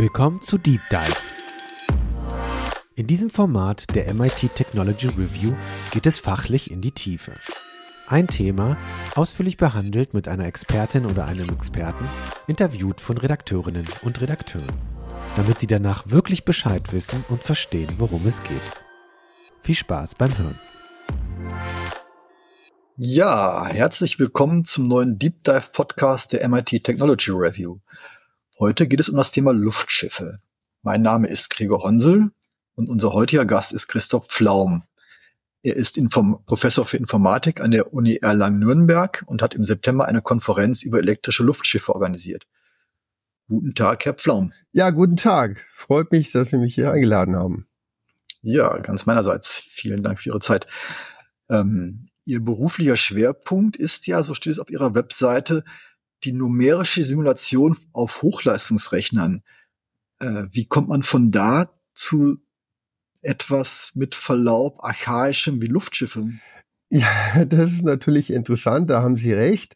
Willkommen zu Deep Dive. In diesem Format der MIT Technology Review geht es fachlich in die Tiefe. Ein Thema, ausführlich behandelt mit einer Expertin oder einem Experten, interviewt von Redakteurinnen und Redakteuren, damit sie danach wirklich Bescheid wissen und verstehen, worum es geht. Viel Spaß beim Hören. Ja, herzlich willkommen zum neuen Deep Dive Podcast der MIT Technology Review. Heute geht es um das Thema Luftschiffe. Mein Name ist Gregor Honsel und unser heutiger Gast ist Christoph Pflaum. Er ist Inform Professor für Informatik an der Uni Erlangen-Nürnberg und hat im September eine Konferenz über elektrische Luftschiffe organisiert. Guten Tag, Herr Pflaum. Ja, guten Tag. Freut mich, dass Sie mich hier eingeladen haben. Ja, ganz meinerseits. Vielen Dank für Ihre Zeit. Ähm, Ihr beruflicher Schwerpunkt ist ja, so steht es auf Ihrer Webseite, die numerische Simulation auf Hochleistungsrechnern. Äh, wie kommt man von da zu etwas mit Verlaub archaischem wie Luftschiffe? Ja, das ist natürlich interessant, da haben Sie recht.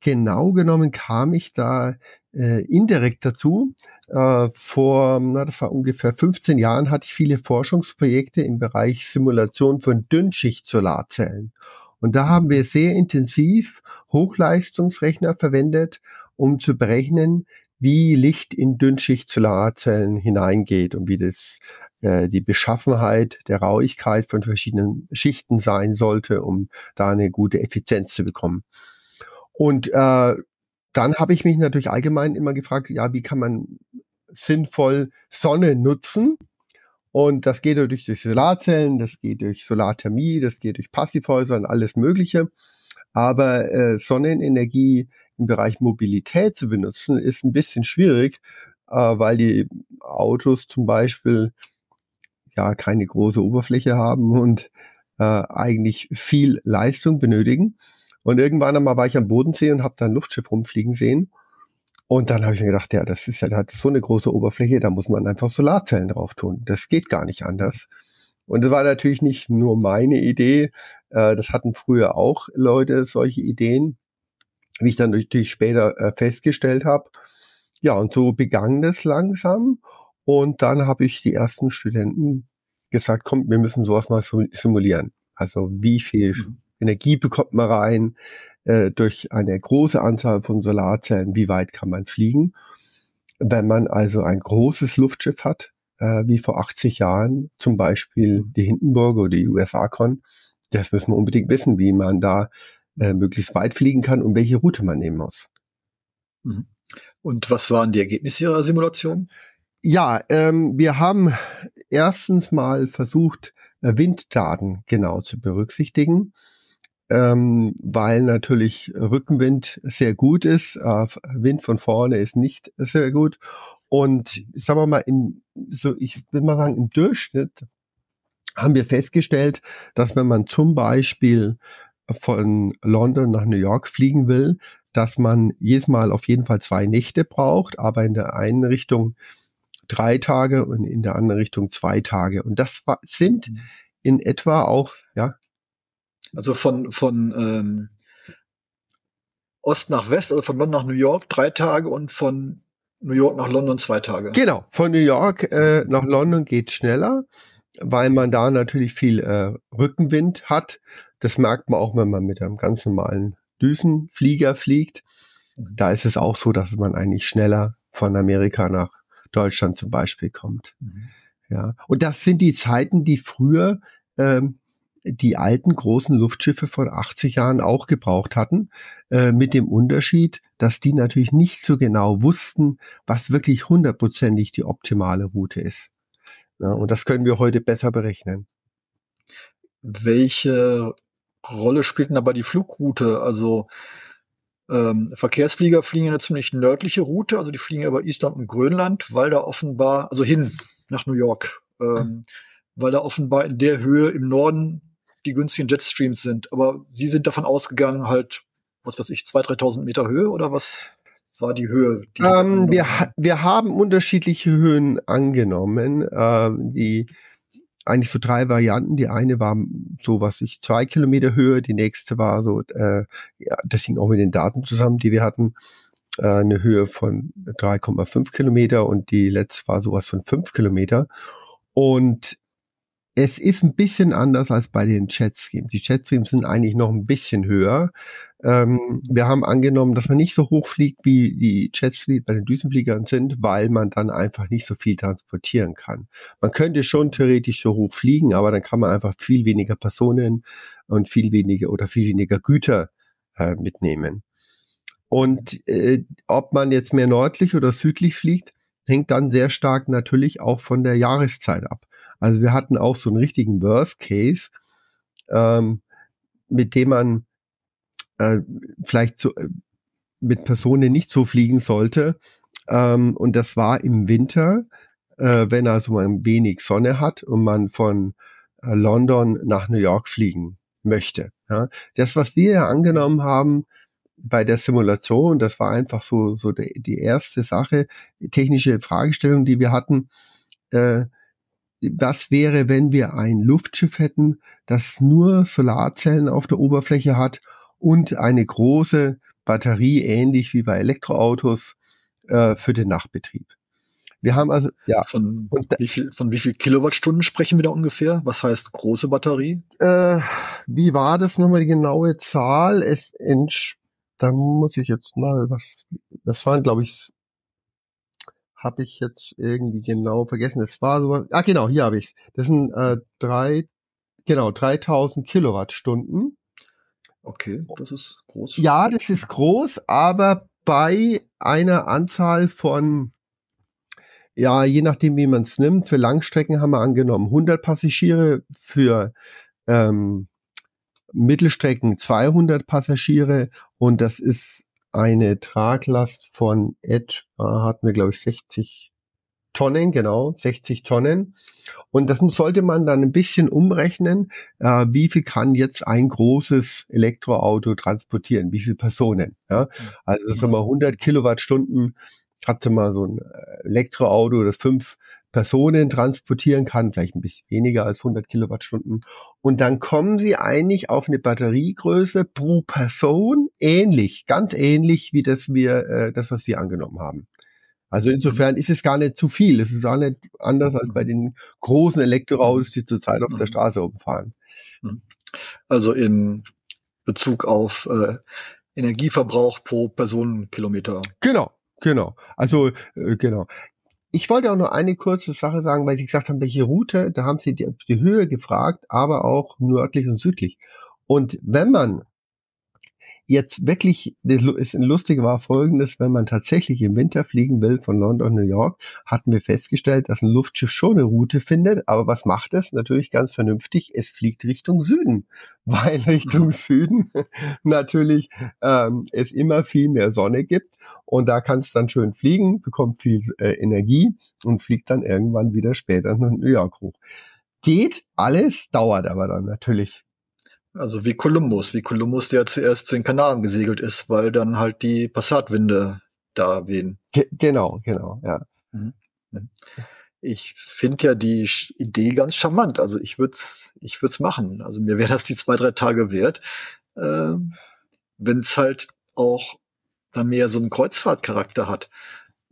Genau genommen kam ich da äh, indirekt dazu. Äh, vor, na, das war ungefähr 15 Jahren, hatte ich viele Forschungsprojekte im Bereich Simulation von Dünnschicht-Solarzellen. Und da haben wir sehr intensiv Hochleistungsrechner verwendet, um zu berechnen, wie Licht in Dünnschicht-Solarzellen hineingeht und wie das äh, die Beschaffenheit der Rauigkeit von verschiedenen Schichten sein sollte, um da eine gute Effizienz zu bekommen. Und äh, dann habe ich mich natürlich allgemein immer gefragt, ja, wie kann man sinnvoll Sonne nutzen? Und das geht durch, durch Solarzellen, das geht durch Solarthermie, das geht durch Passivhäuser und alles Mögliche. Aber äh, Sonnenenergie im Bereich Mobilität zu benutzen, ist ein bisschen schwierig, äh, weil die Autos zum Beispiel ja keine große Oberfläche haben und äh, eigentlich viel Leistung benötigen. Und irgendwann einmal war ich am Bodensee und habe da ein Luftschiff rumfliegen sehen. Und dann habe ich mir gedacht, ja, das ist ja, da hat so eine große Oberfläche, da muss man einfach Solarzellen drauf tun. Das geht gar nicht anders. Und das war natürlich nicht nur meine Idee, äh, das hatten früher auch Leute solche Ideen, wie ich dann natürlich später äh, festgestellt habe. Ja, und so begann das langsam. Und dann habe ich die ersten Studenten gesagt, komm, wir müssen sowas mal simulieren. Also wie viel mhm. Energie bekommt man rein äh, durch eine große Anzahl von Solarzellen, wie weit kann man fliegen. Wenn man also ein großes Luftschiff hat, äh, wie vor 80 Jahren, zum Beispiel die Hindenburg oder die USA-Con, das müssen wir unbedingt wissen, wie man da äh, möglichst weit fliegen kann und welche Route man nehmen muss. Mhm. Und was waren die Ergebnisse Ihrer Simulation? Ja, ähm, wir haben erstens mal versucht, äh, Winddaten genau zu berücksichtigen ähm, weil natürlich Rückenwind sehr gut ist, äh, Wind von vorne ist nicht sehr gut. Und sagen wir mal, im, so ich will mal sagen, im Durchschnitt haben wir festgestellt, dass wenn man zum Beispiel von London nach New York fliegen will, dass man jedes Mal auf jeden Fall zwei Nächte braucht, aber in der einen Richtung drei Tage und in der anderen Richtung zwei Tage. Und das sind mhm. in etwa auch, ja, also von, von ähm, Ost nach West, also von London nach New York drei Tage und von New York nach London zwei Tage. Genau, von New York äh, nach London geht schneller, weil man da natürlich viel äh, Rückenwind hat. Das merkt man auch, wenn man mit einem ganz normalen Düsenflieger fliegt. Mhm. Da ist es auch so, dass man eigentlich schneller von Amerika nach Deutschland zum Beispiel kommt. Mhm. Ja, und das sind die Zeiten, die früher ähm, die alten großen Luftschiffe von 80 Jahren auch gebraucht hatten, äh, mit dem Unterschied, dass die natürlich nicht so genau wussten, was wirklich hundertprozentig die optimale Route ist. Ja, und das können wir heute besser berechnen. Welche Rolle spielt denn dabei die Flugroute? Also ähm, Verkehrsflieger fliegen eine ziemlich nördliche Route, also die fliegen über Island und Grönland, weil da offenbar, also hin nach New York, ähm, weil da offenbar in der Höhe im Norden die günstigen Jetstreams sind. Aber Sie sind davon ausgegangen, halt, was weiß ich, 2.000, 3.000 Meter Höhe oder was war die Höhe? Die ähm, wir, wir haben unterschiedliche Höhen angenommen. Ähm, die eigentlich so drei Varianten. Die eine war so, was ich, zwei Kilometer Höhe, die nächste war so, äh, ja, das hing auch mit den Daten zusammen, die wir hatten, äh, eine Höhe von 3,5 Kilometer und die letzte war sowas von 5 Kilometer. Und es ist ein bisschen anders als bei den Jetstreams. Die Jetstreams sind eigentlich noch ein bisschen höher. Ähm, wir haben angenommen, dass man nicht so hoch fliegt, wie die Jetstreams bei den Düsenfliegern sind, weil man dann einfach nicht so viel transportieren kann. Man könnte schon theoretisch so hoch fliegen, aber dann kann man einfach viel weniger Personen und viel weniger oder viel weniger Güter äh, mitnehmen. Und äh, ob man jetzt mehr nördlich oder südlich fliegt, hängt dann sehr stark natürlich auch von der Jahreszeit ab. Also wir hatten auch so einen richtigen Worst Case, ähm, mit dem man äh, vielleicht so, äh, mit Personen nicht so fliegen sollte. Ähm, und das war im Winter, äh, wenn also man wenig Sonne hat und man von äh, London nach New York fliegen möchte. Ja. Das, was wir ja angenommen haben, bei der Simulation, das war einfach so, so die, erste Sache, technische Fragestellung, die wir hatten, äh, was wäre, wenn wir ein Luftschiff hätten, das nur Solarzellen auf der Oberfläche hat und eine große Batterie, ähnlich wie bei Elektroautos, äh, für den Nachtbetrieb. Wir haben also, ja. Von, wie viel, von wie viel Kilowattstunden sprechen wir da ungefähr? Was heißt große Batterie? Äh, wie war das nochmal die genaue Zahl? Es entspricht da muss ich jetzt mal was, das waren, glaube ich, habe ich jetzt irgendwie genau vergessen. Es war so, ah genau, hier habe ich's. Das sind äh, drei, genau 3000 Kilowattstunden. Okay, das ist groß. Ja, das ist groß, aber bei einer Anzahl von, ja, je nachdem, wie man es nimmt, für Langstrecken haben wir angenommen 100 Passagiere, für ähm, Mittelstrecken 200 Passagiere und das ist eine Traglast von etwa, hatten wir glaube ich 60 Tonnen, genau, 60 Tonnen. Und das sollte man dann ein bisschen umrechnen, äh, wie viel kann jetzt ein großes Elektroauto transportieren, wie viele Personen. Ja? Also das sind mal 100 Kilowattstunden, hatte mal so ein äh, Elektroauto, das fünf Personen transportieren kann, vielleicht ein bisschen weniger als 100 Kilowattstunden. Und dann kommen sie eigentlich auf eine Batteriegröße pro Person ähnlich, ganz ähnlich wie das wir, äh, das was wir angenommen haben. Also insofern ist es gar nicht zu viel. Es ist auch nicht anders als bei den großen Elektroautos, die zurzeit auf der mhm. Straße umfahren. Mhm. Also in Bezug auf äh, Energieverbrauch pro Personenkilometer. Genau, Genau, also äh, genau ich wollte auch noch eine kurze Sache sagen, weil Sie gesagt haben, welche Route, da haben Sie die, die Höhe gefragt, aber auch nördlich und südlich. Und wenn man jetzt wirklich, das Lustige war folgendes, wenn man tatsächlich im Winter fliegen will von London, New York, hatten wir festgestellt, dass ein Luftschiff schon eine Route findet, aber was macht es? Natürlich ganz vernünftig, es fliegt Richtung Süden, weil Richtung. Süden natürlich ähm, es immer viel mehr Sonne gibt und da kann es dann schön fliegen, bekommt viel äh, Energie und fliegt dann irgendwann wieder später nach New York hoch. Geht alles, dauert aber dann natürlich also wie Kolumbus, wie Kolumbus, der zuerst zu den Kanaren gesegelt ist, weil dann halt die Passatwinde da wehen. Ge genau, genau, ja. Mhm. Ich finde ja die Idee ganz charmant. Also ich würde es ich würd's machen. Also mir wäre das die zwei, drei Tage wert. Äh, Wenn es halt auch dann mehr so einen Kreuzfahrtcharakter hat.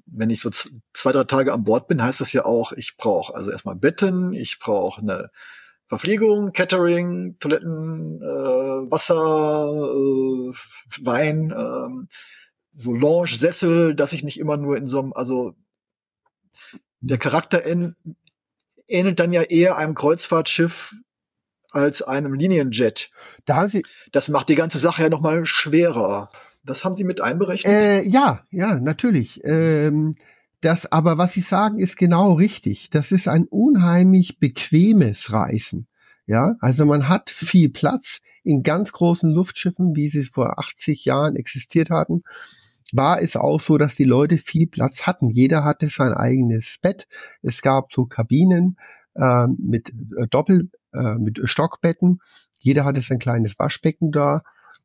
Wenn ich so zwei, drei Tage an Bord bin, heißt das ja auch, ich brauche also erstmal Betten, ich brauche eine Verpflegung, Catering, Toiletten, äh, Wasser, äh, Wein, äh, so Lounge, Sessel, dass ich nicht immer nur in so einem, also der Charakter in, ähnelt dann ja eher einem Kreuzfahrtschiff als einem Linienjet. Da Sie das macht die ganze Sache ja noch mal schwerer. Das haben Sie mit einberechnet? Äh, ja, ja, natürlich. Ähm, das, aber was Sie sagen, ist genau richtig. Das ist ein unheimlich bequemes Reisen. Ja, also man hat viel Platz in ganz großen Luftschiffen, wie sie vor 80 Jahren existiert hatten. War es auch so, dass die Leute viel Platz hatten. Jeder hatte sein eigenes Bett. Es gab so Kabinen äh, mit Doppel, äh, mit Stockbetten. Jeder hatte sein kleines Waschbecken da.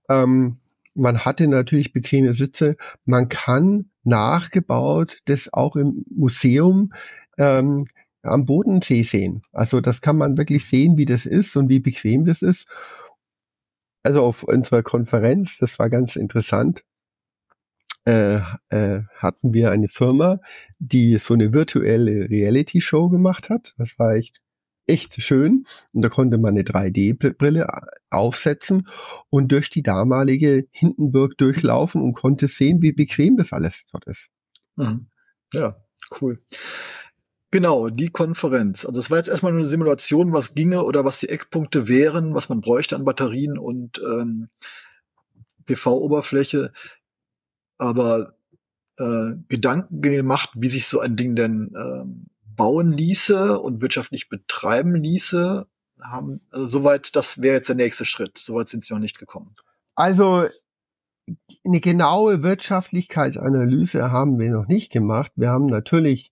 Ähm, man hatte natürlich bequeme Sitze. Man kann nachgebaut das auch im Museum ähm, am Bodensee sehen. Also das kann man wirklich sehen, wie das ist und wie bequem das ist. Also auf unserer Konferenz, das war ganz interessant. äh, äh, hatten wir eine Firma, die so eine virtuelle Reality-Show gemacht hat. Das war echt echt schön. Und da konnte man eine 3D-Brille aufsetzen und durch die damalige Hindenburg durchlaufen und konnte sehen, wie bequem das alles dort ist. Mhm. Ja, cool. Genau, die Konferenz. Also es war jetzt erstmal eine Simulation, was ginge oder was die Eckpunkte wären, was man bräuchte an Batterien und ähm, PV-Oberfläche. Aber äh, Gedanken gemacht, wie sich so ein Ding denn ähm, bauen ließe und wirtschaftlich betreiben ließe, haben also soweit, das wäre jetzt der nächste Schritt. Soweit sind sie noch nicht gekommen. Also eine genaue Wirtschaftlichkeitsanalyse haben wir noch nicht gemacht. Wir haben natürlich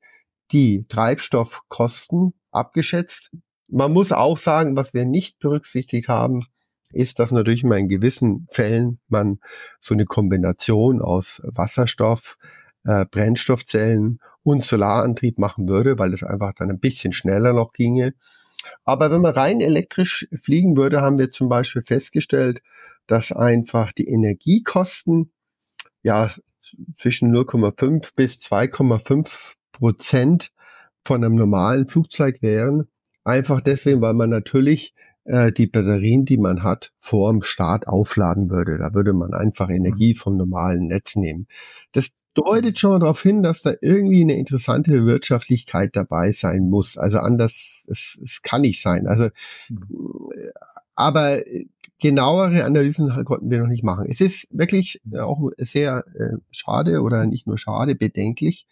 die Treibstoffkosten abgeschätzt. Man muss auch sagen, was wir nicht berücksichtigt haben, ist, dass natürlich mal in gewissen Fällen man so eine Kombination aus Wasserstoff, äh, Brennstoffzellen und Solarantrieb machen würde, weil es einfach dann ein bisschen schneller noch ginge. Aber wenn man rein elektrisch fliegen würde, haben wir zum Beispiel festgestellt, dass einfach die Energiekosten ja zwischen 0,5 bis 2,5 Prozent von einem normalen Flugzeug wären. Einfach deswegen, weil man natürlich äh, die Batterien, die man hat, vor dem Start aufladen würde. Da würde man einfach Energie vom normalen Netz nehmen. Das deutet schon darauf hin, dass da irgendwie eine interessante Wirtschaftlichkeit dabei sein muss. Also anders, es, es kann nicht sein. Also, aber genauere Analysen konnten wir noch nicht machen. Es ist wirklich auch sehr äh, schade oder nicht nur schade, bedenklich,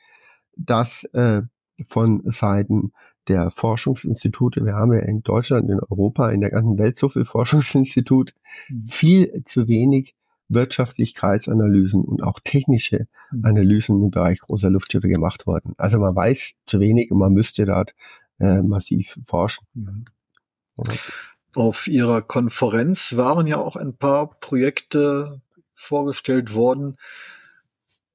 dass äh, von Seiten der Forschungsinstitute, wir haben ja in Deutschland, in Europa, in der ganzen Welt so viel Forschungsinstitut, mhm. viel zu wenig Wirtschaftlichkeitsanalysen und auch technische mhm. Analysen im Bereich großer Luftschiffe gemacht worden. Also man weiß zu wenig und man müsste dort äh, massiv forschen. Mhm. Auf Ihrer Konferenz waren ja auch ein paar Projekte vorgestellt worden,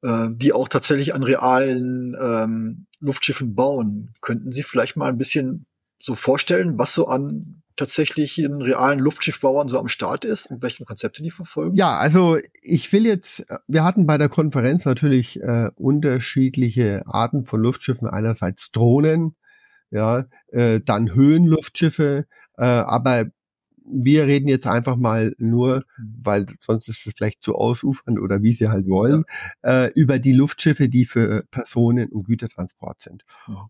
äh, die auch tatsächlich an realen ähm, Luftschiffen bauen. Könnten Sie vielleicht mal ein bisschen so vorstellen, was so an tatsächlich in realen Luftschiffbauern so am Start ist und welche Konzepte die verfolgen? Ja, also ich will jetzt, wir hatten bei der Konferenz natürlich äh, unterschiedliche Arten von Luftschiffen. Einerseits Drohnen, ja, äh, dann Höhenluftschiffe, äh, aber wir reden jetzt einfach mal nur, mhm. weil sonst ist es vielleicht zu ausufernd oder wie sie halt wollen, ja. äh, über die Luftschiffe, die für Personen- und Gütertransport sind.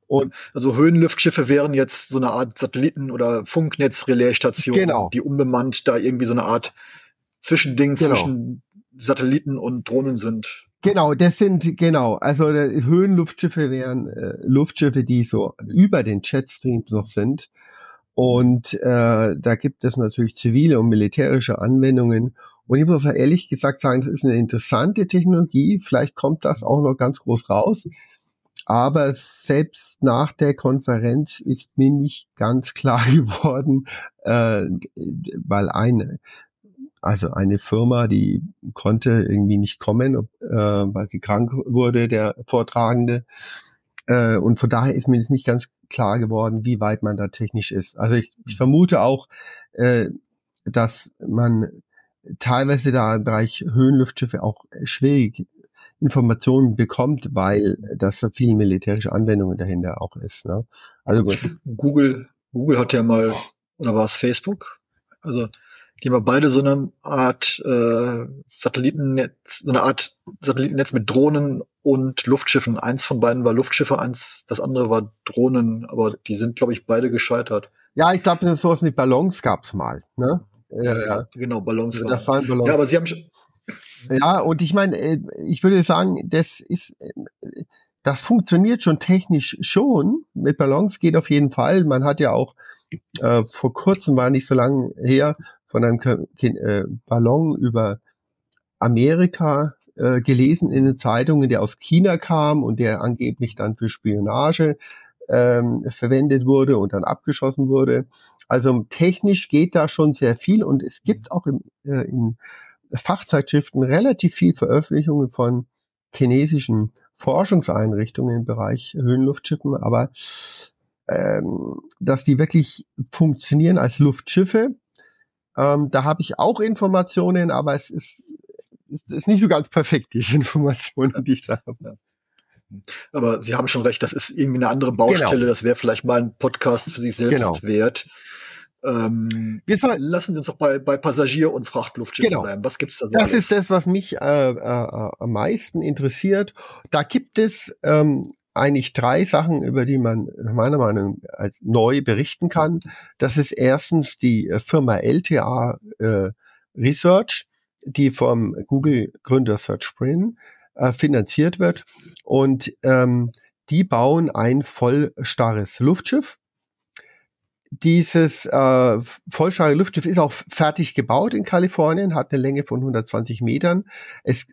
Und also Höhenluftschiffe wären jetzt so eine Art Satelliten- oder Funknetzrelaisstation, genau. die unbemannt da irgendwie so eine Art Zwischending genau. zwischen Satelliten und Drohnen sind. Genau, das sind, genau, also Höhenluftschiffe wären äh, Luftschiffe, die so über den Jetstreams noch sind und äh, da gibt es natürlich zivile und militärische Anwendungen. Und ich muss ehrlich gesagt sagen, das ist eine interessante Technologie. Vielleicht kommt das auch noch ganz groß raus. Aber selbst nach der Konferenz ist mir nicht ganz klar geworden, äh, weil eine, also eine Firma, die konnte irgendwie nicht kommen, äh, weil sie krank wurde, der Vortragende. Äh, und von daher ist mir jetzt nicht ganz klar geworden, wie weit man da technisch ist. Also ich, ich mhm. vermute auch, äh, dass man teilweise da im Bereich Höhenluftschiffe auch schwierig Informationen bekommt, weil das so viele militärische Anwendungen dahinter auch ist. Ne? Also Google, Google hat ja mal, oder war es Facebook? Also die haben beide so eine Art äh, Satellitennetz, so eine Art Satellitennetz mit Drohnen und Luftschiffen. Eins von beiden war Luftschiffe, eins, das andere war Drohnen, aber die sind, glaube ich, beide gescheitert. Ja, ich glaube, sowas mit Ballons gab's mal, ne? Ja, ja. genau, Ballons. Also, das waren Ballons. Ja, aber sie haben schon. Ja, und ich meine, äh, ich würde sagen, das ist, äh, das funktioniert schon technisch schon. Mit Ballons geht auf jeden Fall. Man hat ja auch äh, vor kurzem war nicht so lange her von einem äh, Ballon über Amerika äh, gelesen in den Zeitungen, der aus China kam und der angeblich dann für Spionage ähm, verwendet wurde und dann abgeschossen wurde. Also technisch geht da schon sehr viel und es gibt auch im, äh, in Fachzeitschriften relativ viel Veröffentlichungen von chinesischen Forschungseinrichtungen im Bereich Höhenluftschiffen, aber ähm, dass die wirklich funktionieren als Luftschiffe, ähm, da habe ich auch Informationen, aber es ist ist, ist nicht so ganz perfekt, diese Informationen, die ich da habe. Aber Sie haben schon recht, das ist irgendwie eine andere Baustelle. Genau. Das wäre vielleicht mal ein Podcast für sich selbst genau. wert. Ähm, lassen Sie uns doch bei, bei Passagier- und Frachtluftschiffen genau. bleiben. Was gibt's da so? Das alles? ist das, was mich äh, äh, am meisten interessiert. Da gibt es ähm, eigentlich drei Sachen, über die man meiner Meinung nach als neu berichten kann. Das ist erstens die äh, Firma LTA äh, Research, die vom Google-Gründer Serge Brin äh, finanziert wird. Und ähm, die bauen ein vollstarres Luftschiff dieses äh, vollstarre Luftschiff ist auch fertig gebaut in Kalifornien, hat eine Länge von 120 Metern. Es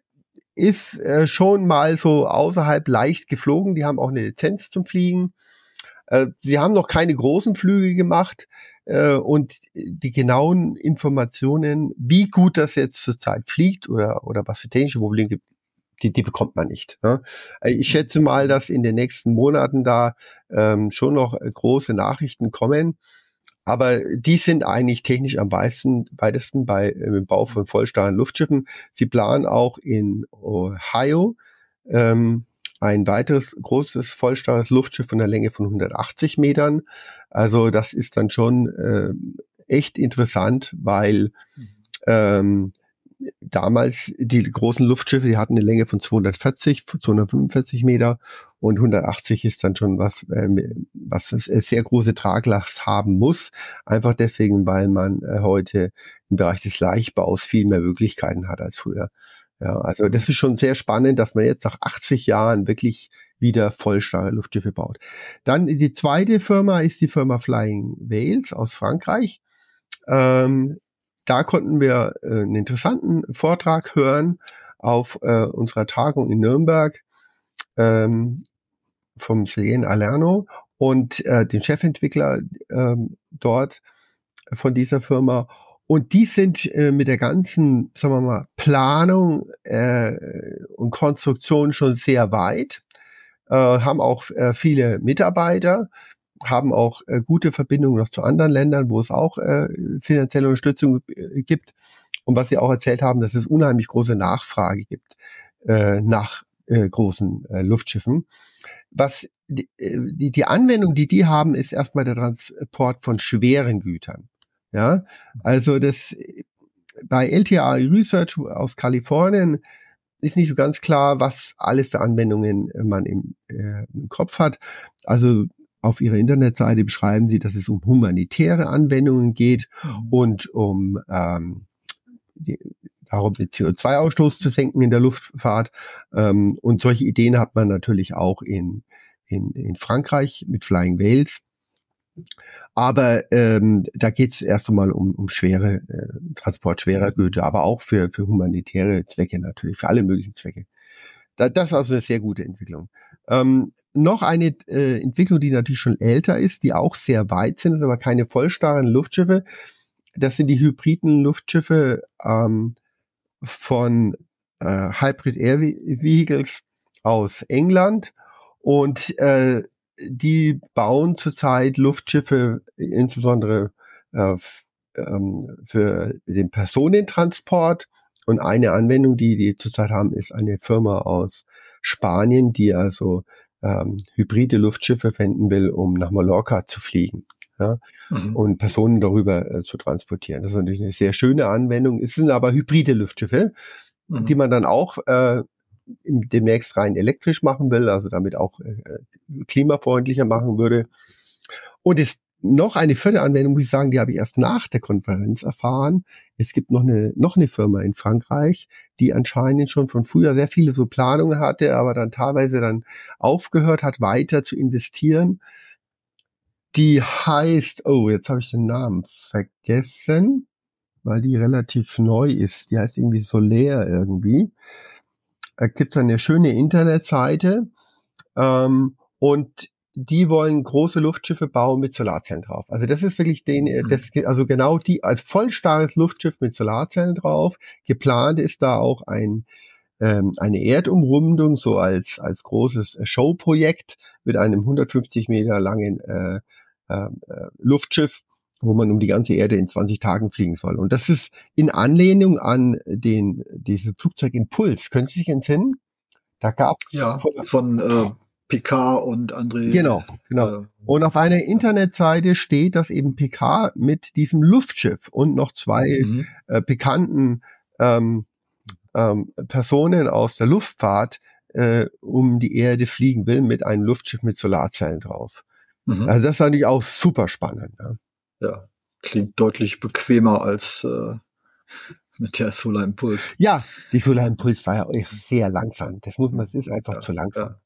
ist äh, schon mal so außerhalb leicht geflogen. Die haben auch eine Lizenz zum Fliegen. Äh, sie haben noch keine großen Flüge gemacht äh, und die genauen Informationen, wie gut das jetzt zurzeit fliegt oder, oder was für technische Probleme gibt, die, die bekommt man nicht. Ne? Äh, ich schätze mal, dass in den nächsten Monaten da ähm, schon noch große Nachrichten kommen. Aber die sind eigentlich technisch am weitesten, weitesten bei im Bau von vollstarren Luftschiffen. Sie planen auch in Ohio ähm, ein weiteres großes vollstarres Luftschiff von einer Länge von 180 Metern. Also das ist dann schon äh, echt interessant, weil ähm, damals die großen Luftschiffe, die hatten eine Länge von 240, 245 Meter und 180 ist dann schon was, äh, was sehr große Traglast haben muss. Einfach deswegen, weil man äh, heute im Bereich des Leichtbaus viel mehr Möglichkeiten hat als früher. Ja, also das ist schon sehr spannend, dass man jetzt nach 80 Jahren wirklich wieder vollstarre Luftschiffe baut. Dann die zweite Firma ist die Firma Flying Whales aus Frankreich. Ähm, da konnten wir äh, einen interessanten Vortrag hören auf äh, unserer Tagung in Nürnberg ähm, vom Selene Alerno und äh, den Chefentwickler ähm, dort von dieser Firma. Und die sind äh, mit der ganzen, sagen wir mal, Planung äh, und Konstruktion schon sehr weit, äh, haben auch äh, viele Mitarbeiter haben auch äh, gute Verbindungen noch zu anderen Ländern, wo es auch äh, finanzielle Unterstützung äh, gibt. Und was Sie auch erzählt haben, dass es unheimlich große Nachfrage gibt äh, nach äh, großen äh, Luftschiffen. Was die, äh, die, die Anwendung, die die haben, ist erstmal der Transport von schweren Gütern. Ja, also das bei LTA Research aus Kalifornien ist nicht so ganz klar, was alle für Anwendungen man im, äh, im Kopf hat. Also auf ihrer Internetseite beschreiben sie, dass es um humanitäre Anwendungen geht mhm. und um ähm, die, darum, den CO2-Ausstoß zu senken in der Luftfahrt. Ähm, und solche Ideen hat man natürlich auch in, in, in Frankreich mit Flying Whales. Aber ähm, da geht es erst einmal um, um schwere äh, Transport schwerer Güter, aber auch für, für humanitäre Zwecke natürlich, für alle möglichen Zwecke. Da, das ist also eine sehr gute Entwicklung. Ähm, noch eine äh, Entwicklung, die natürlich schon älter ist, die auch sehr weit sind, ist aber keine vollstarren Luftschiffe. Das sind die hybriden Luftschiffe ähm, von äh, Hybrid Air Vehicles aus England und äh, die bauen zurzeit Luftschiffe insbesondere äh, ähm, für den Personentransport. Und eine Anwendung, die die zurzeit haben, ist eine Firma aus Spanien, die also ähm, hybride Luftschiffe verwenden will, um nach Mallorca zu fliegen. Ja, mhm. und Personen darüber äh, zu transportieren. Das ist natürlich eine sehr schöne Anwendung. Es sind aber hybride Luftschiffe, mhm. die man dann auch äh, demnächst rein elektrisch machen will, also damit auch äh, klimafreundlicher machen würde. Und es noch eine vierte Anwendung, muss ich sagen, die habe ich erst nach der Konferenz erfahren. Es gibt noch eine, noch eine Firma in Frankreich, die anscheinend schon von früher sehr viele so Planungen hatte, aber dann teilweise dann aufgehört hat, weiter zu investieren. Die heißt, oh, jetzt habe ich den Namen vergessen, weil die relativ neu ist. Die heißt irgendwie Solaire irgendwie. Da gibt es eine schöne Internetseite. Ähm, und die wollen große Luftschiffe bauen mit Solarzellen drauf. Also das ist wirklich den, äh, das, also genau die, ein vollstarres Luftschiff mit Solarzellen drauf. Geplant ist da auch ein, ähm, eine Erdumrundung, so als, als großes Showprojekt mit einem 150 Meter langen äh, ähm, äh, Luftschiff. Wo man um die ganze Erde in 20 Tagen fliegen soll. Und das ist in Anlehnung an den, diese Flugzeugimpuls. Können Sie sich entsinnen? Da gab ja von äh, Picard und André. Genau, genau. Äh, und auf einer Internetseite steht, dass eben Picard mit diesem Luftschiff und noch zwei mhm. äh, bekannten ähm, ähm, Personen aus der Luftfahrt äh, um die Erde fliegen will mit einem Luftschiff mit Solarzellen drauf. Mhm. Also das ist natürlich auch super spannend. Ja, ja klingt deutlich bequemer als äh, mit der Solar Impuls. Ja, die Solar Impuls war ja auch sehr langsam. Das muss man, es ist einfach ja, zu langsam. Ja.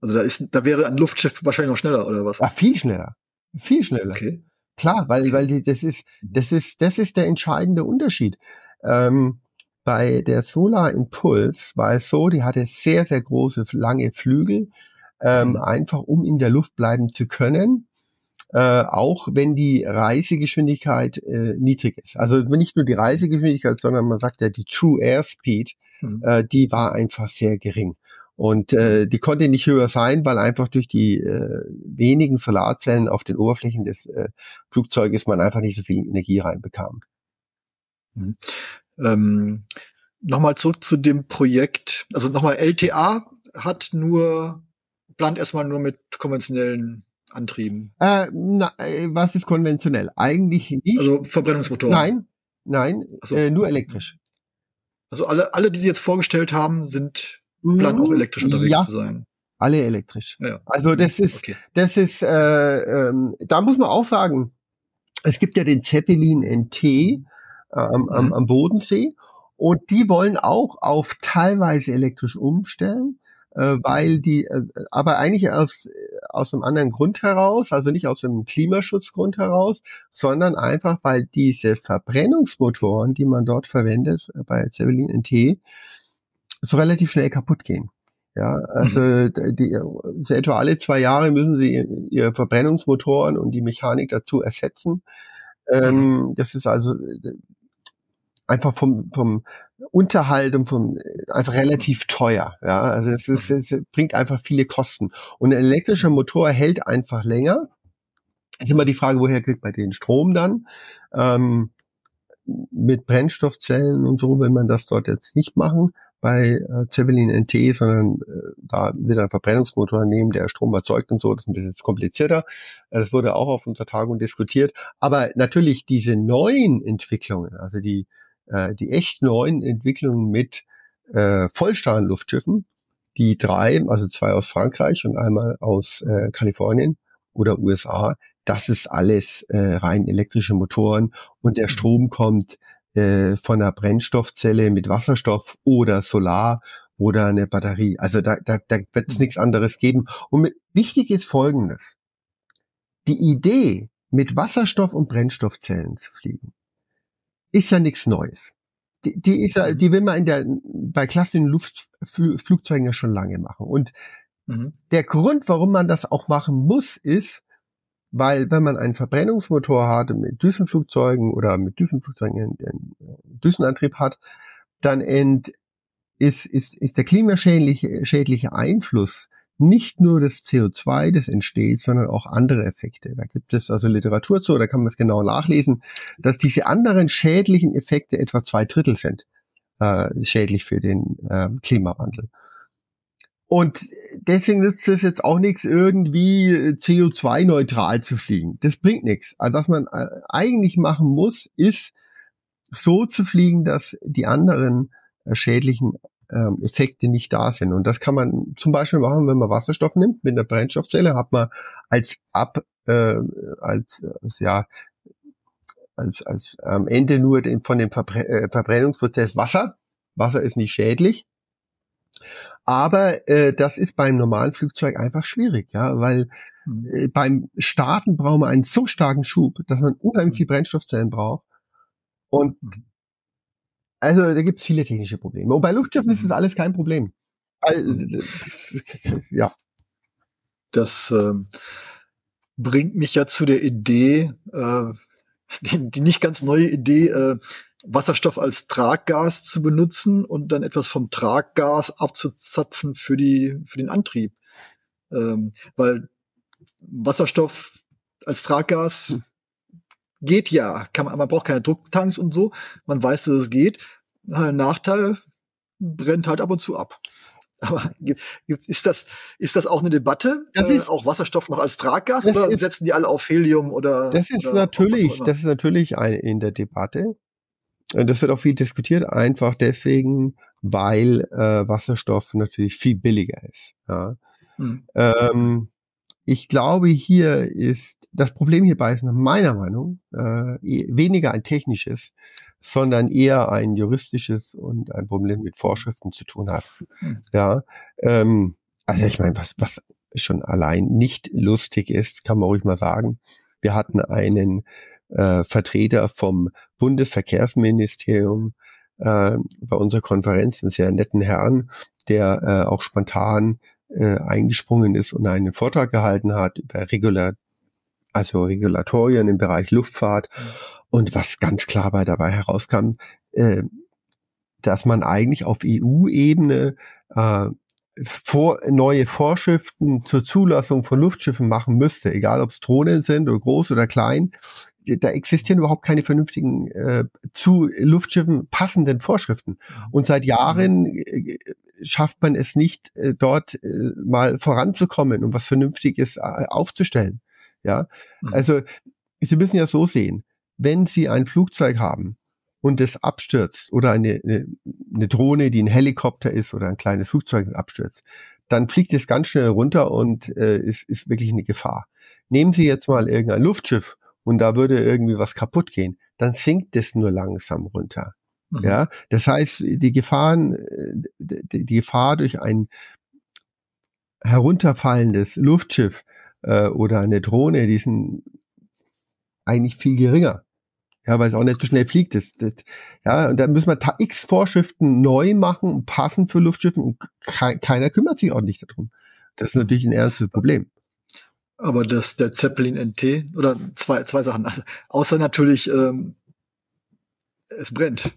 Also da ist, da wäre ein Luftschiff wahrscheinlich noch schneller oder was? Ach, viel schneller, viel schneller. Okay. Klar, weil okay. weil die, das ist das ist das ist der entscheidende Unterschied. Ähm, bei der Solar Impulse war es so, die hatte sehr sehr große lange Flügel, ähm, mhm. einfach um in der Luft bleiben zu können äh, auch wenn die Reisegeschwindigkeit äh, niedrig ist. Also nicht nur die Reisegeschwindigkeit, sondern man sagt ja die True Airspeed, mhm. äh, die war einfach sehr gering. Und äh, die konnte nicht höher sein, weil einfach durch die äh, wenigen Solarzellen auf den Oberflächen des äh, Flugzeuges man einfach nicht so viel Energie reinbekam. Mhm. Ähm, nochmal zurück zu dem Projekt. Also nochmal, LTA hat nur, plant erstmal nur mit konventionellen antrieben? Äh, na, äh, was ist konventionell? Eigentlich nicht. Also Verbrennungsmotoren? Nein, nein, so. äh, nur elektrisch. Also alle, alle, die Sie jetzt vorgestellt haben, sind planen auch elektrisch unterwegs ja, zu sein. Alle elektrisch. Ja, Also das ist, okay. das ist, äh, ähm, da muss man auch sagen, es gibt ja den Zeppelin NT ähm, mhm. am, am Bodensee und die wollen auch auf teilweise elektrisch umstellen äh, weil die, äh, aber eigentlich aus, aus einem anderen Grund heraus, also nicht aus einem Klimaschutzgrund heraus, sondern einfach, weil diese Verbrennungsmotoren, die man dort verwendet äh, bei Zeppelin NT, so relativ schnell kaputt gehen. Ja, also mhm. die, so etwa alle zwei Jahre müssen sie ihre Verbrennungsmotoren und die Mechanik dazu ersetzen. Ähm, mhm. das ist also einfach vom, vom Unterhalt und vom einfach relativ teuer. Ja, also es, ist, mhm. es bringt einfach viele Kosten. Und ein elektrischer Motor hält einfach länger. Ist immer die Frage, woher kriegt man den Strom dann? Ähm, mit Brennstoffzellen und so will man das dort jetzt nicht machen bei äh, Zeppelin NT, sondern äh, da wird ein Verbrennungsmotor nehmen, der Strom erzeugt und so. Das ist ein bisschen komplizierter. Äh, das wurde auch auf unserer Tagung diskutiert. Aber natürlich diese neuen Entwicklungen, also die äh, die echt neuen Entwicklungen mit äh, Vollstahlenluftschiffen, die drei, also zwei aus Frankreich und einmal aus äh, Kalifornien oder USA, das ist alles äh, rein elektrische Motoren und der mhm. Strom kommt äh, von einer Brennstoffzelle mit Wasserstoff oder Solar oder eine Batterie. Also da, da, da wird es mhm. nichts anderes geben. Und mit, wichtig ist Folgendes. Die Idee, mit Wasserstoff und Brennstoffzellen zu fliegen, ist ja nichts Neues. Die, die ist ja, mhm. die will man in der, bei klassischen Luftflugzeugen ja schon lange machen. Und mhm. der Grund, warum man das auch machen muss, ist, weil wenn man einen Verbrennungsmotor hat mit Düsenflugzeugen oder mit Düsenflugzeugen einen Düsenantrieb hat, dann ent, ist, ist, ist der klimaschädliche schädliche Einfluss nicht nur das CO2, das entsteht, sondern auch andere Effekte. Da gibt es also Literatur zu, da kann man es genau nachlesen, dass diese anderen schädlichen Effekte etwa zwei Drittel sind äh, schädlich für den äh, Klimawandel. Und deswegen nützt es jetzt auch nichts, irgendwie CO2-neutral zu fliegen. Das bringt nichts. Also was man äh, eigentlich machen muss, ist so zu fliegen, dass die anderen äh, schädlichen ähm, Effekte nicht da sind. Und das kann man zum Beispiel machen, wenn man Wasserstoff nimmt mit einer Brennstoffzelle, hat man als ab äh, als, als ja als als am Ende nur den, von dem Verbre äh, Verbrennungsprozess Wasser. Wasser ist nicht schädlich. Aber äh, das ist beim normalen Flugzeug einfach schwierig, ja, weil mhm. äh, beim Starten braucht man einen so starken Schub, dass man unheimlich viel Brennstoffzellen braucht. Und mhm. Also da gibt es viele technische Probleme. Und bei Luftschiffen ist das mhm. alles kein Problem. ja. Das äh, bringt mich ja zu der Idee, äh, die, die nicht ganz neue Idee, äh, Wasserstoff als Traggas zu benutzen und dann etwas vom Traggas abzuzapfen für die für den Antrieb, ähm, weil Wasserstoff als Traggas hm geht ja. Kann man, man braucht keine Drucktanks und so. Man weiß, dass es geht. Nachteil brennt halt ab und zu ab. Aber ist das, ist das auch eine Debatte? Das ist, äh, auch Wasserstoff noch als Traggas oder ist, setzen die alle auf Helium oder? Das ist oder natürlich, das ist natürlich ein, in der Debatte. Das wird auch viel diskutiert, einfach deswegen, weil äh, Wasserstoff natürlich viel billiger ist. Ja. Hm. Ähm, ich glaube, hier ist das Problem hierbei ist nach meiner Meinung äh, e, weniger ein technisches, sondern eher ein juristisches und ein Problem mit Vorschriften zu tun hat. Hm. Ja, ähm, also ich meine, was, was schon allein nicht lustig ist, kann man ruhig mal sagen. Wir hatten einen äh, Vertreter vom Bundesverkehrsministerium äh, bei unserer Konferenz, einen sehr netten Herrn, der äh, auch spontan äh, eingesprungen ist und einen Vortrag gehalten hat über Regular, also Regulatorien im Bereich Luftfahrt. Und was ganz klar bei dabei herauskam, äh, dass man eigentlich auf EU-Ebene äh, vor, neue Vorschriften zur Zulassung von Luftschiffen machen müsste, egal ob es Drohnen sind oder groß oder klein. Da existieren überhaupt keine vernünftigen äh, zu Luftschiffen passenden Vorschriften. Mhm. Und seit Jahren äh, schafft man es nicht, äh, dort äh, mal voranzukommen und was Vernünftiges äh, aufzustellen. Ja, mhm. also Sie müssen ja so sehen wenn Sie ein Flugzeug haben und es abstürzt oder eine, eine, eine Drohne, die ein Helikopter ist oder ein kleines Flugzeug abstürzt, dann fliegt es ganz schnell runter und äh, ist, ist wirklich eine Gefahr. Nehmen Sie jetzt mal irgendein Luftschiff und da würde irgendwie was kaputt gehen, dann sinkt es nur langsam runter. Mhm. Ja, das heißt, die Gefahren, äh, die, Gefahr durch ein herunterfallendes Luftschiff äh, oder eine Drohne, die sind eigentlich viel geringer. Ja, weil es auch nicht so schnell fliegt. Das, das, ja, und da müssen wir x Vorschriften neu machen und passen für Luftschiffe und ke keiner kümmert sich ordentlich darum. Das ist natürlich ein ernstes Problem. Aber das, der Zeppelin NT, oder zwei, zwei Sachen. Also, außer natürlich, ähm, es brennt.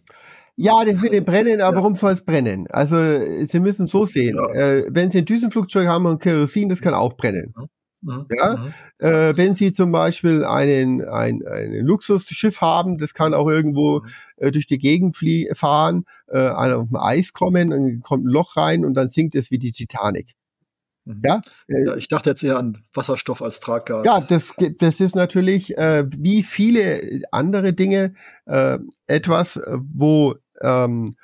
Ja, das wird ja brennen, aber ja. warum soll es brennen? Also, Sie müssen so sehen. Ja. Äh, wenn Sie ein Düsenflugzeug haben und Kerosin, das kann auch brennen. Ja. Ja, äh, wenn Sie zum Beispiel einen, ein, ein Luxusschiff haben, das kann auch irgendwo mhm. äh, durch die Gegend fahren, äh, auf dem Eis kommen, dann kommt ein Loch rein und dann sinkt es wie die Titanic. Mhm. Ja? Äh, ja, ich dachte jetzt eher an Wasserstoff als Traggas. Ja, das, das ist natürlich äh, wie viele andere Dinge äh, etwas, wo ähm,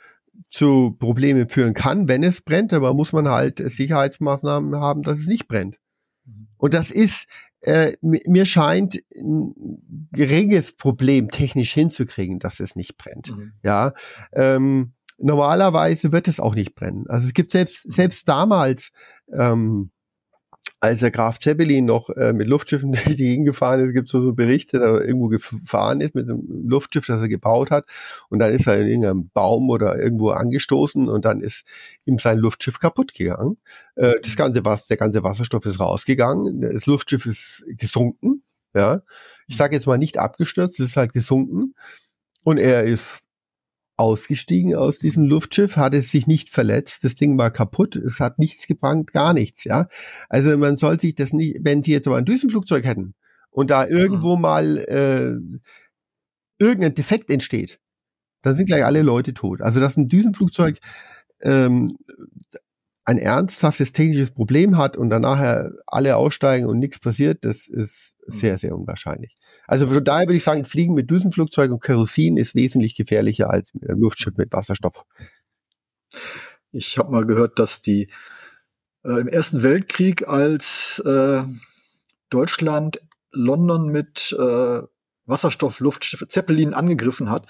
zu Problemen führen kann, wenn es brennt, aber muss man halt Sicherheitsmaßnahmen haben, dass es nicht brennt. Und das ist, äh, mir scheint ein geringes Problem technisch hinzukriegen, dass es nicht brennt. Mhm. Ja, ähm, normalerweise wird es auch nicht brennen. Also es gibt selbst selbst damals ähm, als der Graf Zeppelin noch äh, mit Luftschiffen durch die Gegend gefahren ist, gibt es so, so Berichte, dass er irgendwo gefahren ist mit einem Luftschiff, das er gebaut hat und dann ist er in irgendeinem Baum oder irgendwo angestoßen und dann ist ihm sein Luftschiff kaputt gegangen. Äh, das ganze was, der ganze Wasserstoff ist rausgegangen, das Luftschiff ist gesunken, ja. Ich sage jetzt mal nicht abgestürzt, es ist halt gesunken und er ist ausgestiegen aus diesem Luftschiff, hat es sich nicht verletzt, das Ding war kaputt, es hat nichts gebrannt, gar nichts, ja. Also man soll sich das nicht, wenn sie jetzt aber ein Düsenflugzeug hätten und da irgendwo mhm. mal äh, irgendein Defekt entsteht, dann sind gleich alle Leute tot. Also dass ein Düsenflugzeug ähm, ein ernsthaftes technisches Problem hat und dann nachher alle aussteigen und nichts passiert, das ist. Sehr, sehr unwahrscheinlich. Also von daher würde ich sagen, Fliegen mit Düsenflugzeug und Kerosin ist wesentlich gefährlicher als mit einem Luftschiff mit Wasserstoff. Ich habe mal gehört, dass die äh, im Ersten Weltkrieg, als äh, Deutschland London mit äh, Wasserstoff-Luftschiffe Zeppelin angegriffen hat,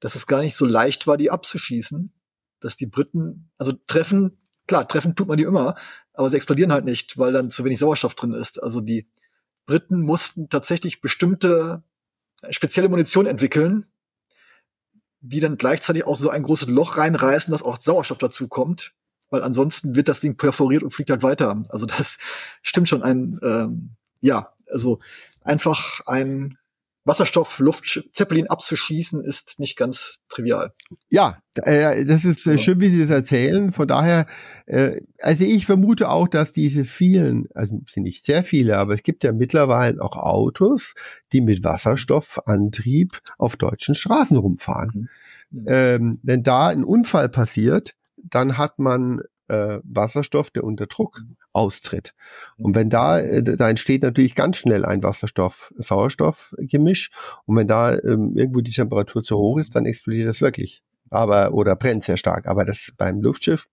dass es gar nicht so leicht war, die abzuschießen. Dass die Briten, also treffen, klar, treffen tut man die immer, aber sie explodieren halt nicht, weil dann zu wenig Sauerstoff drin ist. Also die Briten mussten tatsächlich bestimmte spezielle Munition entwickeln, die dann gleichzeitig auch so ein großes Loch reinreißen, dass auch Sauerstoff dazu kommt, weil ansonsten wird das Ding perforiert und fliegt halt weiter. Also das stimmt schon ein, ähm, ja, also einfach ein Wasserstoff, Luft, Zeppelin abzuschießen, ist nicht ganz trivial. Ja, äh, das ist äh, schön, wie Sie das erzählen. Von daher, äh, also ich vermute auch, dass diese vielen, also sind nicht sehr viele, aber es gibt ja mittlerweile auch Autos, die mit Wasserstoffantrieb auf deutschen Straßen rumfahren. Mhm. Ähm, wenn da ein Unfall passiert, dann hat man äh, Wasserstoff, der unter Druck mhm. austritt. Und wenn da, äh, da entsteht natürlich ganz schnell ein Wasserstoff-Sauerstoff-Gemisch. Und wenn da ähm, irgendwo die Temperatur zu hoch ist, dann explodiert das wirklich. Aber, oder brennt sehr stark. Aber das beim Luftschiff,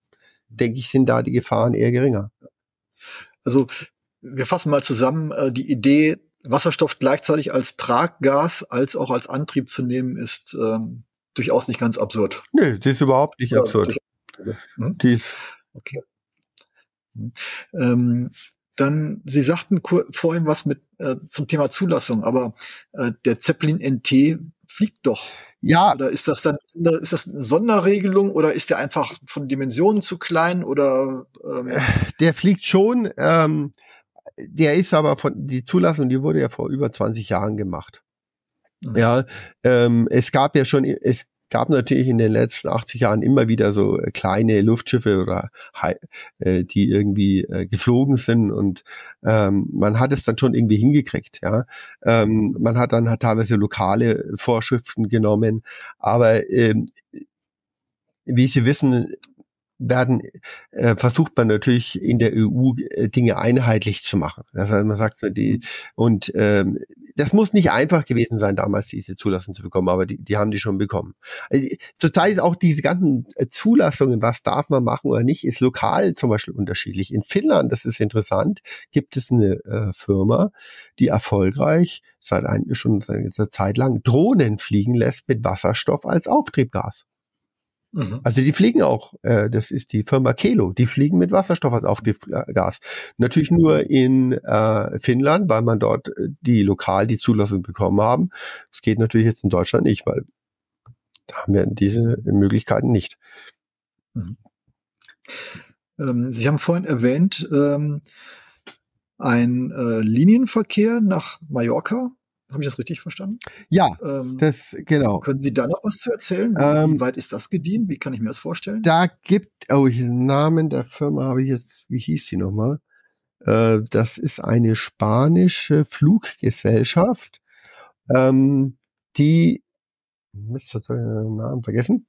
denke ich, sind da die Gefahren eher geringer. Also, wir fassen mal zusammen, äh, die Idee, Wasserstoff gleichzeitig als Traggas als auch als Antrieb zu nehmen, ist ähm, durchaus nicht ganz absurd. Nee, das ist überhaupt nicht ja, absurd. Hm? Die ist Okay. Hm. Ähm, dann, Sie sagten vorhin was mit äh, zum Thema Zulassung, aber äh, der Zeppelin NT fliegt doch. Ja. Oder ist das dann ist das eine Sonderregelung oder ist der einfach von Dimensionen zu klein oder? Ähm der fliegt schon. Ähm, der ist aber von die Zulassung, die wurde ja vor über 20 Jahren gemacht. Mhm. Ja, ähm, es gab ja schon, es gab natürlich in den letzten 80 Jahren immer wieder so äh, kleine Luftschiffe oder äh, die irgendwie äh, geflogen sind und ähm, man hat es dann schon irgendwie hingekriegt. Ja, ähm, man hat dann hat teilweise lokale Vorschriften genommen, aber ähm, wie Sie wissen, werden, äh, versucht man natürlich in der EU äh, Dinge einheitlich zu machen. Das heißt, man sagt so, die, und ähm, das muss nicht einfach gewesen sein, damals diese Zulassung zu bekommen, aber die, die haben die schon bekommen. Also, zurzeit ist auch diese ganzen äh, Zulassungen, was darf man machen oder nicht, ist lokal zum Beispiel unterschiedlich. In Finnland, das ist interessant, gibt es eine äh, Firma, die erfolgreich seit ein, schon seit einer Zeit lang Drohnen fliegen lässt mit Wasserstoff als Auftriebgas. Mhm. Also die fliegen auch, äh, das ist die Firma Kelo, die fliegen mit Wasserstoff als Auftriebsgas. Natürlich nur in äh, Finnland, weil man dort äh, die lokal die Zulassung bekommen haben. Das geht natürlich jetzt in Deutschland nicht, weil da haben wir diese Möglichkeiten nicht. Mhm. Ähm, Sie haben vorhin erwähnt, ähm, ein äh, Linienverkehr nach Mallorca habe ich das richtig verstanden? Ja, ähm, das genau. Können Sie da noch was zu erzählen? Wie, ähm, wie, weit ist das gedient? Wie kann ich mir das vorstellen? Da gibt, oh, den Namen der Firma habe ich jetzt, wie hieß sie nochmal? Äh, das ist eine spanische Fluggesellschaft, ähm, die, ich den Namen vergessen.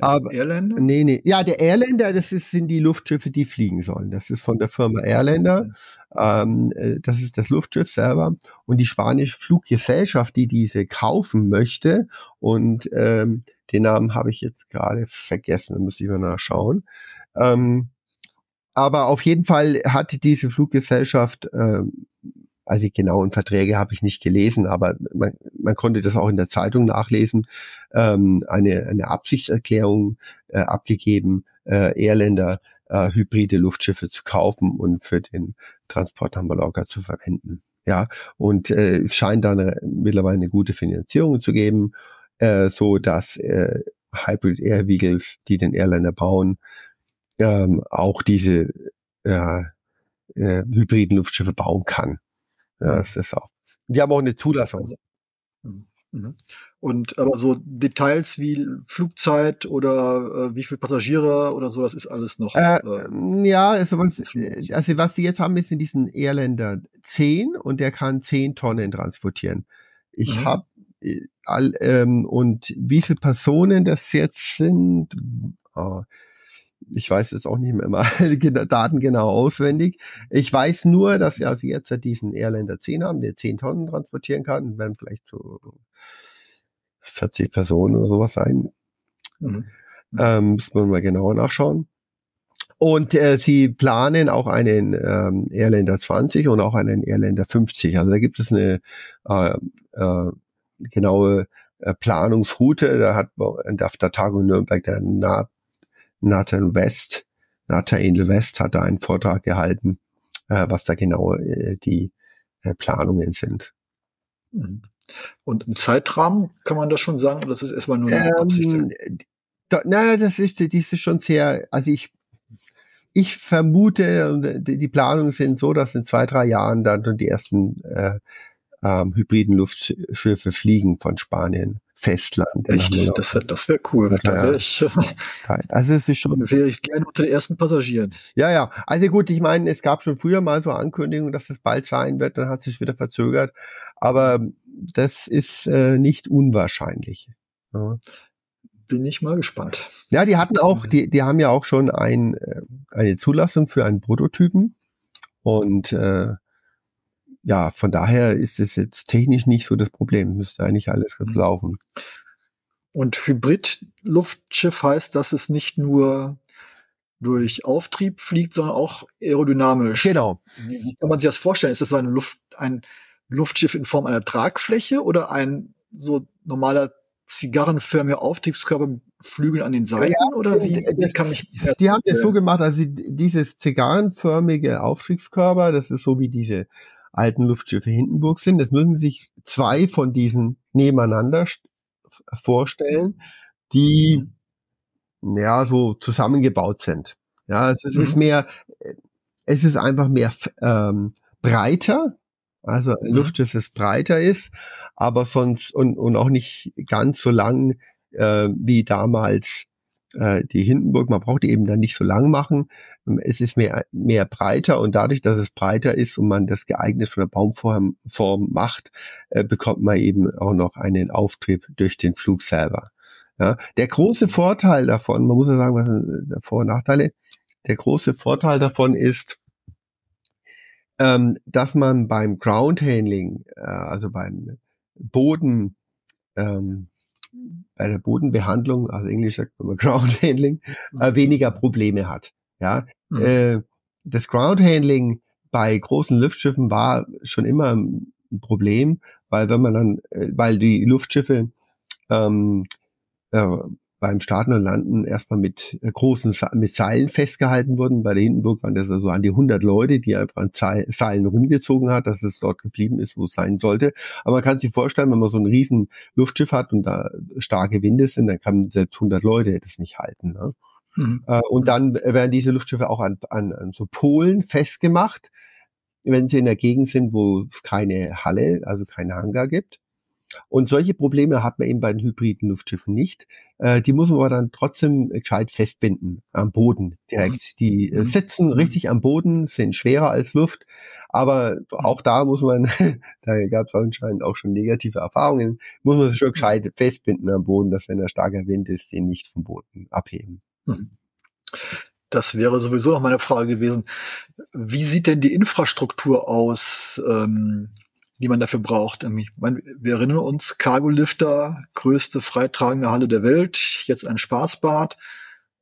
Aber, Airlander? Nee, nee. Ja, der Airlander, das ist, sind die Luftschiffe, die fliegen sollen. Das ist von der Firma Airlander. Ähm, äh, das ist das Luftschiff selber. Und die spanische Fluggesellschaft, die diese kaufen möchte, und ähm, den Namen habe ich jetzt gerade vergessen, da müsste ich mal nachschauen. Ähm, aber auf jeden Fall hat diese Fluggesellschaft ähm, also die genauen Verträge habe ich nicht gelesen, aber man, man konnte das auch in der Zeitung nachlesen, ähm, eine, eine Absichtserklärung äh, abgegeben, äh, Airländer äh, hybride Luftschiffe zu kaufen und für den Transport nach Mallorca zu verwenden. Ja, und äh, es scheint da mittlerweile eine gute Finanzierung zu geben, äh, so dass äh, Hybrid Air Vehicles, die den Airliner bauen, ähm, auch diese äh, äh, hybriden Luftschiffe bauen kann. Ja, das ist auch. Die haben auch eine Zulassung. Also, mhm, mhm. Und aber so Details wie Flugzeit oder äh, wie viele Passagiere oder so, das ist alles noch. Äh, äh, ja, also was, also was sie jetzt haben, ist in diesen Airländer 10 und der kann 10 Tonnen transportieren. Ich mhm. habe äh, ähm, und wie viele Personen das jetzt sind, oh, ich weiß jetzt auch nicht mehr mal Daten genau auswendig. Ich weiß nur, dass ja sie jetzt diesen Airlander 10 haben, der 10 Tonnen transportieren kann, werden vielleicht so 40 Personen oder sowas sein. Mhm. Ähm, muss man mal genauer nachschauen. Und äh, sie planen auch einen ähm, Airlander 20 und auch einen Airlander 50. Also da gibt es eine äh, äh, genaue äh, Planungsroute. Da hat auf der Tagung Nürnberg der NAT Nathan West, Nathaniel West hat da einen Vortrag gehalten, äh, was da genau äh, die äh, Planungen sind. Mhm. Und im Zeitrahmen kann man das schon sagen, oder das ist erstmal nur eine ähm, Absicht? Da, naja, das ist, dies ist schon sehr, also ich, ich vermute, die Planungen sind so, dass in zwei, drei Jahren dann die ersten äh, ähm, hybriden Luftschiffe fliegen von Spanien. Festland. Echt? Das, wär, das wäre cool. Ja, da wäre ich, also es ist schon. Wäre ich gerne unter den ersten Passagieren. Ja, ja. Also gut, ich meine, es gab schon früher mal so Ankündigungen, dass das bald sein wird, dann hat sich wieder verzögert. Aber das ist äh, nicht unwahrscheinlich. Ja. Bin ich mal gespannt. Ja, die hatten auch, die, die haben ja auch schon ein, äh, eine Zulassung für einen Prototypen. Und äh, ja, von daher ist es jetzt technisch nicht so das Problem. Müsste eigentlich alles ganz mhm. laufen. Und Hybrid-Luftschiff heißt, dass es nicht nur durch Auftrieb fliegt, sondern auch aerodynamisch. Genau. Wie, wie kann man sich das vorstellen? Ist das ein, Luft, ein Luftschiff in Form einer Tragfläche oder ein so normaler zigarrenförmiger Auftriebskörper mit Flügeln an den Seiten ja, oder wie, wie kann ich die haben das so gemacht also dieses zigarrenförmige Auftriebskörper das ist so wie diese alten Luftschiffe Hindenburg sind. Das müssen sich zwei von diesen nebeneinander vorstellen, die ja so zusammengebaut sind. Ja, es ist, mhm. ist mehr, es ist einfach mehr ähm, breiter, also ein mhm. Luftschiff, das breiter ist, aber sonst und, und auch nicht ganz so lang äh, wie damals äh, die Hindenburg, man braucht die eben dann nicht so lang machen. Es ist mehr, mehr breiter und dadurch, dass es breiter ist und man das geeignet von der Baumform Form macht, äh, bekommt man eben auch noch einen Auftrieb durch den Flug selber. Ja, der große Vorteil davon, man muss ja sagen, was sind Vor- und Nachteile? Der große Vorteil davon ist, ähm, dass man beim Ground Handling, äh, also beim Boden, ähm, bei der Bodenbehandlung, also Englisch sagt man Ground Handling, äh, mhm. weniger Probleme hat. Ja, mhm. äh, das Ground Handling bei großen Luftschiffen war schon immer ein Problem, weil wenn man dann, äh, weil die Luftschiffe ähm, äh, beim Starten und Landen erstmal mit äh, großen mit Seilen festgehalten wurden. Bei der Hindenburg waren das also an die 100 Leute, die einfach an Seilen rumgezogen hat, dass es dort geblieben ist, wo es sein sollte. Aber man kann sich vorstellen, wenn man so ein riesen Luftschiff hat und da starke Winde sind, dann kann selbst 100 Leute das nicht halten. Ne? Mhm. Äh, und dann werden diese Luftschiffe auch an, an, an so Polen festgemacht, wenn sie in der Gegend sind, wo es keine Halle, also keinen Hangar gibt. Und solche Probleme hat man eben bei den hybriden Luftschiffen nicht. Äh, die muss man aber dann trotzdem gescheit festbinden am Boden direkt. Mhm. Die äh, mhm. sitzen mhm. richtig am Boden, sind schwerer als Luft. Aber auch da muss man, da gab es anscheinend auch schon negative Erfahrungen, muss man schon gescheit festbinden am Boden, dass wenn da starker Wind ist, den nicht vom Boden abheben. Das wäre sowieso noch meine Frage gewesen. Wie sieht denn die Infrastruktur aus? Ähm die man dafür braucht. Ähm, ich meine, wir erinnern uns, Cargo Lifter, größte freitragende Halle der Welt, jetzt ein Spaßbad.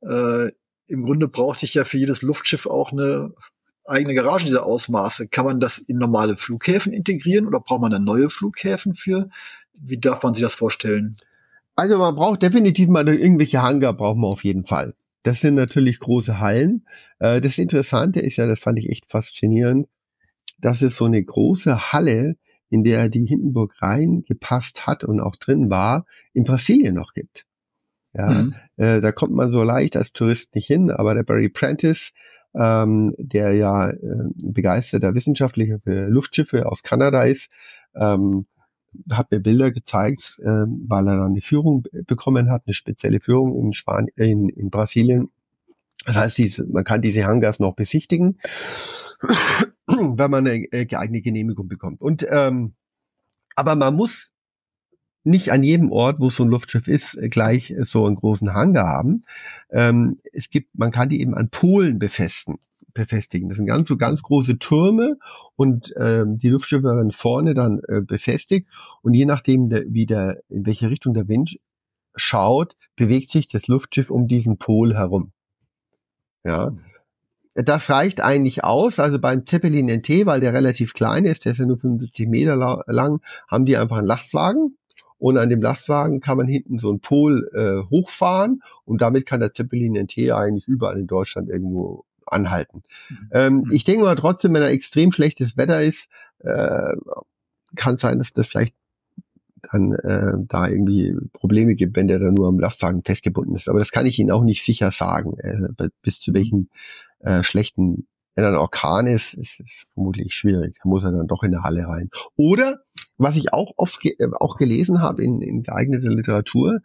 Äh, Im Grunde brauchte ich ja für jedes Luftschiff auch eine eigene Garage dieser Ausmaße. Kann man das in normale Flughäfen integrieren oder braucht man dann neue Flughäfen für? Wie darf man sich das vorstellen? Also man braucht definitiv mal irgendwelche Hangar, braucht man auf jeden Fall. Das sind natürlich große Hallen. Äh, das Interessante ist ja, das fand ich echt faszinierend, dass es so eine große Halle in der die Hindenburg reingepasst hat und auch drin war, in Brasilien noch gibt. Ja, mhm. äh, da kommt man so leicht als Tourist nicht hin, aber der Barry Prentice, ähm, der ja äh, begeisterter Wissenschaftlicher für Luftschiffe aus Kanada ist, ähm, hat mir Bilder gezeigt, äh, weil er dann eine Führung bekommen hat, eine spezielle Führung in, Spanien, in, in Brasilien. Das heißt, diese, man kann diese Hangars noch besichtigen. Wenn man eine äh, geeignete Genehmigung bekommt. Und ähm, aber man muss nicht an jedem Ort, wo so ein Luftschiff ist, äh, gleich äh, so einen großen Hangar haben. Ähm, es gibt, man kann die eben an Polen befestigen. befestigen. Das sind ganz so ganz große Türme und ähm, die Luftschiffe werden vorne dann äh, befestigt und je nachdem, der, wie der, in welche Richtung der Wind schaut, bewegt sich das Luftschiff um diesen Pol herum. Ja, das reicht eigentlich aus. Also beim Zeppelin NT, weil der relativ klein ist, der ist ja nur 75 Meter lang, haben die einfach einen Lastwagen. Und an dem Lastwagen kann man hinten so einen Pol äh, hochfahren und damit kann der Zeppelin NT eigentlich überall in Deutschland irgendwo anhalten. Mhm. Ähm, mhm. ich denke mal trotzdem, wenn da extrem schlechtes Wetter ist, äh, kann sein, dass das vielleicht dann äh, da irgendwie Probleme gibt, wenn der da nur am Lastwagen festgebunden ist. Aber das kann ich Ihnen auch nicht sicher sagen, äh, bis zu mhm. welchem äh, schlechten, wenn er ein Orkan ist, ist es vermutlich schwierig. Da muss er dann doch in der Halle rein. Oder was ich auch oft ge äh, auch gelesen habe in, in geeigneter Literatur,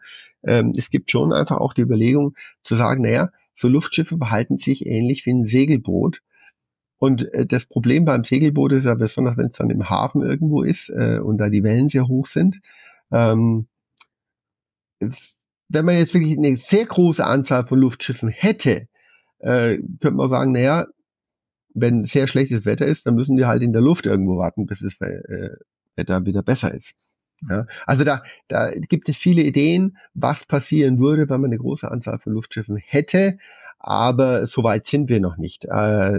ähm, es gibt schon einfach auch die Überlegung zu sagen, naja, so Luftschiffe verhalten sich ähnlich wie ein Segelboot. Und äh, das Problem beim Segelboot ist ja besonders, wenn es dann im Hafen irgendwo ist äh, und da die Wellen sehr hoch sind. Ähm, wenn man jetzt wirklich eine sehr große Anzahl von Luftschiffen hätte, äh, könnte man sagen, naja, wenn sehr schlechtes Wetter ist, dann müssen die halt in der Luft irgendwo warten, bis das äh, Wetter wieder besser ist. Ja, also da, da gibt es viele Ideen, was passieren würde, wenn man eine große Anzahl von Luftschiffen hätte. Aber so weit sind wir noch nicht. Äh,